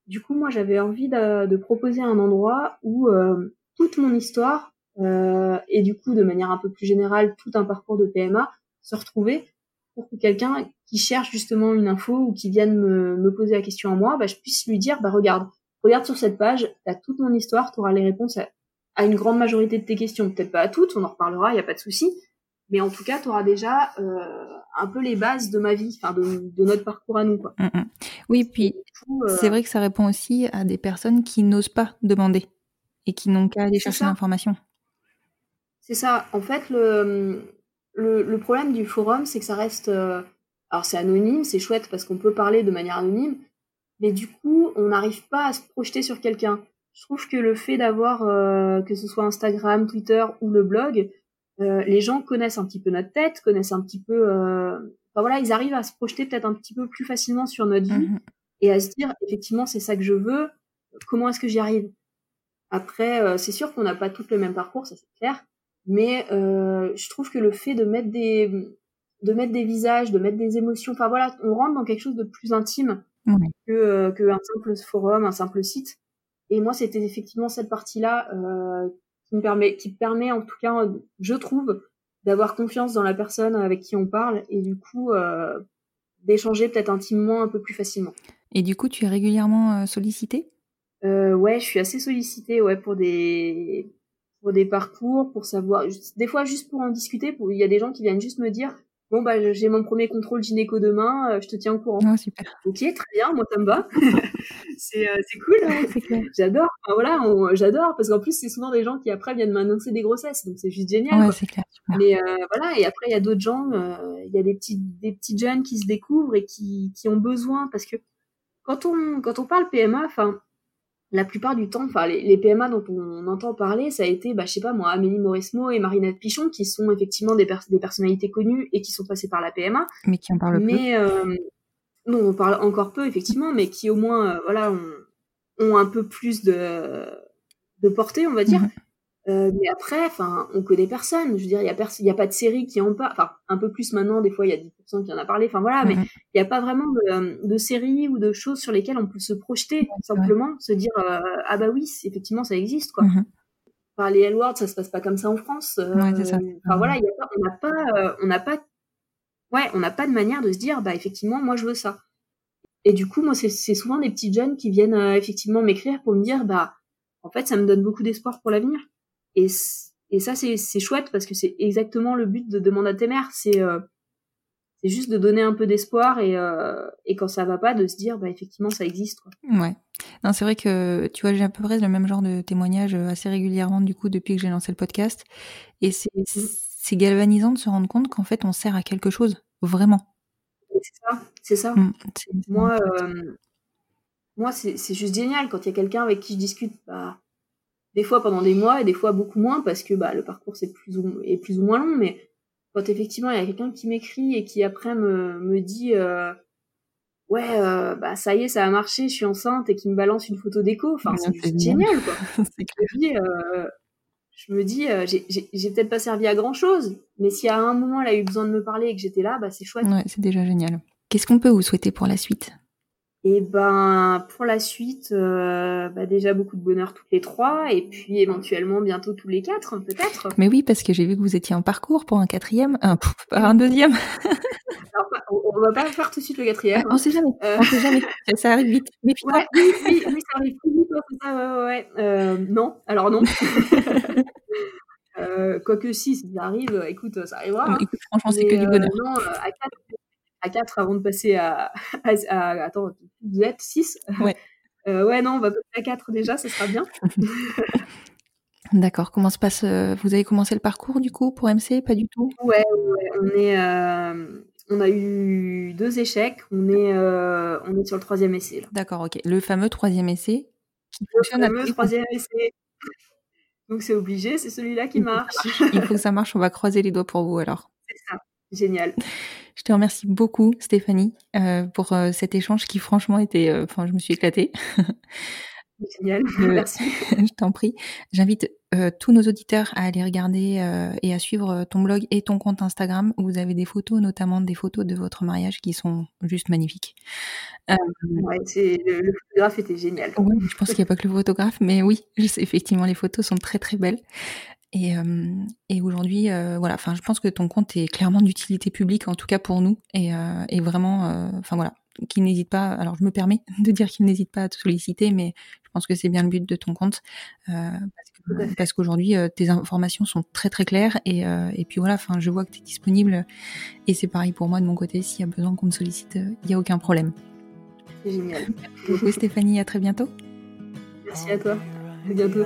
Du coup, moi, j'avais envie de, de proposer un endroit où euh, toute mon histoire et du coup, de manière un peu plus générale, tout un parcours de PMA se retrouvait pour que quelqu'un qui cherche justement une info ou qui vienne me, me poser la question à moi, bah, je puisse lui dire, bah regarde, regarde sur cette page, t'as toute mon histoire, t'auras les réponses à, à une grande majorité de tes questions. Peut-être pas à toutes, on en reparlera, il y a pas de souci. Mais en tout cas, t'auras déjà euh, un peu les bases de ma vie, enfin de, de notre parcours à nous, quoi. Mhm. Oui, puis euh, c'est vrai que ça répond aussi à des personnes qui n'osent pas demander et qui n'ont qu'à aller chercher l'information. C'est ça. En fait, le, le, le problème du forum, c'est que ça reste. euh, alors, c'est anonyme, c'est chouette parce qu'on peut parler de manière anonyme, mais du coup, on n'arrive pas à se projeter sur quelqu'un. Je trouve que le fait d'avoir, euh, que ce soit Instagram, Twitter ou le blog, euh, les gens connaissent un petit peu notre tête, connaissent un petit peu. euh, Enfin voilà, ils arrivent à se projeter peut-être un petit peu plus facilement sur notre vie Mhm. et à se dire effectivement c'est ça que je veux comment est-ce que j'y arrive? Après euh, c'est sûr qu'on n'a pas toutes le même parcours ça c'est clair mais euh, je trouve que le fait de mettre des de mettre des visages de mettre des émotions enfin voilà on rentre dans quelque chose de plus intime Ouais. que euh, que un simple forum un simple site. Et moi c'était effectivement cette partie là euh, qui me permet qui permet en tout cas je trouve d'avoir confiance dans la personne avec qui on parle et du coup euh, d'échanger peut-être intimement un peu plus facilement. Et du coup, tu es régulièrement euh, sollicité? Euh, ouais, je suis assez sollicitée ouais pour des pour des parcours, pour savoir des fois juste pour en discuter. Pour il y a des gens qui viennent juste me dire bon bah j'ai mon premier contrôle gynéco demain, euh, je te tiens au courant. Oh, super. Ok, très bien, moi ça me va. c'est euh, c'est cool. clair. J'adore. Enfin, voilà, j'adore parce qu'en plus c'est souvent des gens qui après viennent m'annoncer des grossesses, donc c'est juste génial. Ouais, clair. Mais euh, voilà, et après il y a d'autres gens, euh, il y a des petits des petits jeunes qui se découvrent et qui qui ont besoin parce que quand on quand on parle PMA, enfin la plupart du temps, enfin les, les PMA dont on entend parler, ça a été, bah je sais pas moi, Amélie Mauresmo et Marinette Pichon qui sont effectivement des, pers- des personnalités connues et qui sont passées par la PMA, Mais qui en parle peu. mais euh, non on parle encore peu effectivement, mais qui au moins euh, voilà ont, ont un peu plus de de portée on va dire. Mhm. Euh, mais après, enfin, on connaît personne. Je veux dire, il y a il y a pas de série qui en parle. Enfin, un peu plus maintenant. Des fois, il y a 10% qui en a parlé. Enfin voilà, mais mhm. il n'y a pas vraiment de, de séries ou de choses sur lesquelles on peut se projeter simplement, se dire euh, ah bah oui, effectivement, ça existe quoi. Mhm. Enfin, les L-Words, ça se passe pas comme ça en France. Euh, ça. Enfin voilà, y a pas, on n'a pas, on n'a pas, ouais, on n'a pas de manière de se dire bah effectivement, moi je veux ça. Et du coup, moi, c'est souvent des petits jeunes qui viennent effectivement m'écrire pour me dire bah en fait, ça me donne beaucoup d'espoir pour l'avenir. Et, et ça, c'est chouette parce que c'est exactement le but de Demande à tes mères. C'est euh, c'est juste de donner un peu d'espoir et, euh, et quand ça va pas, de se dire, bah, effectivement, ça existe. Quoi. Ouais. Non, c'est vrai que, tu vois, j'ai à peu près le même genre de témoignages euh, assez régulièrement, du coup, depuis que j'ai lancé le podcast. Et c'est mmh. galvanisant de se rendre compte qu'en fait, on sert à quelque chose, vraiment. C'est ça, c'est ça. Mmh, moi, euh, moi c'est juste génial quand il y a quelqu'un avec qui je discute, bah, des fois pendant des mois et des fois beaucoup moins parce que bah, le parcours c'est plus ou, est plus ou moins long, mais quand effectivement il y a quelqu'un qui m'écrit et qui après me, me dit euh, ouais euh, bah ça y est ça a marché je suis enceinte et qui me balance une photo d'écho enfin c'est génial quoi. Je, euh, me dis euh, j'ai peut-être pas servi à grand chose mais si à un moment elle a eu besoin de me parler et que j'étais là bah c'est chouette. Ouais c'est déjà génial. Qu'est-ce qu'on peut vous souhaiter pour la suite? Et ben pour la suite, euh, bah déjà beaucoup de bonheur toutes les trois, et puis éventuellement bientôt tous les quatre, peut-être. Mais oui, parce que j'ai vu que vous étiez en parcours pour un quatrième, un, un deuxième. Alors, on va pas faire tout de suite le quatrième. on sait jamais. Euh... On sait jamais. Ça arrive vite. Mais ouais, oui, oui, oui, ça arrive vite. C'est ça, ouais, ouais. Euh, non, alors non. euh, quoique si, ça arrive, écoute, ça arrivera. Hein. Écoute, franchement, c'est que du bonheur. non, à quatre, à 4 avant de passer à, à, attends, vous êtes 6 Ouais. Euh, ouais, non, on va passer à 4 déjà, ça sera bien. D'accord. Comment se passe euh, Vous avez commencé le parcours du coup pour MC Pas du tout? Ouais, ouais on est, euh, on a eu deux échecs. On est, euh, on est sur le troisième essai. D'accord, ok. Le fameux troisième essai qui le fonctionne. Le fameux troisième essai. Donc c'est obligé, c'est celui-là qui marche. Il faut que ça marche. On va croiser les doigts pour vous alors. C'est ça. Génial. Je te remercie beaucoup, Stéphanie, euh, pour euh, cet échange qui, franchement, était. Euh, enfin, je me suis éclatée. Génial, merci. je t'en prie. J'invite tous nos auditeurs à aller regarder et à suivre ton blog et ton compte Instagram où vous avez des photos, notamment des photos de votre mariage qui sont juste magnifiques. Ouais, le, photographe était génial. Oui, je pense qu'il n'y a pas que le photographe, mais oui, effectivement, les photos sont très très belles. Et, euh, et aujourd'hui, euh, voilà, enfin, je pense que ton compte est clairement d'utilité publique, en tout cas pour nous, et, euh, et vraiment, enfin voilà, qu'il n'hésite pas. Alors, je me permets de dire qu'il n'hésite pas à te solliciter, mais je pense que c'est bien le but de ton compte, parce qu'aujourd'hui, tes informations sont très très claires, et, et puis voilà, enfin, je vois que tu es disponible, et c'est pareil pour moi de mon côté. S'il y a besoin qu'on me sollicite, il n'y a aucun problème. Génial. Merci beaucoup, Stéphanie. À très bientôt. Merci à toi. À bientôt.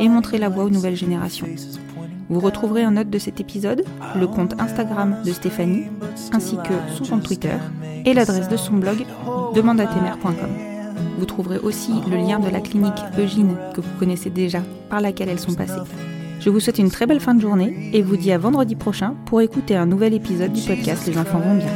et montrer la voie aux nouvelles générations. Vous retrouverez en note de cet épisode le compte Instagram de Stéphanie, ainsi que son compte Twitter et l'adresse de son blog demandeatemer.com. Vous trouverez aussi le lien de la clinique Eugène que vous connaissez déjà, par laquelle elles sont passées. Je vous souhaite une très belle fin de journée et vous dis à vendredi prochain pour écouter un nouvel épisode du podcast Les enfants vont bien.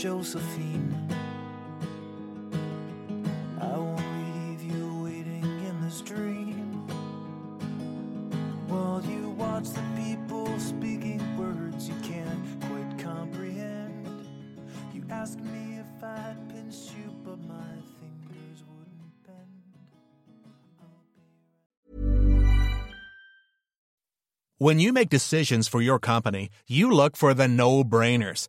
Josephine. I won't leave you waiting in this dream. While you watch the people speaking words you can't quite comprehend, you ask me if I'd pinch you, but my When you make decisions for your company, you look for the no-brainers.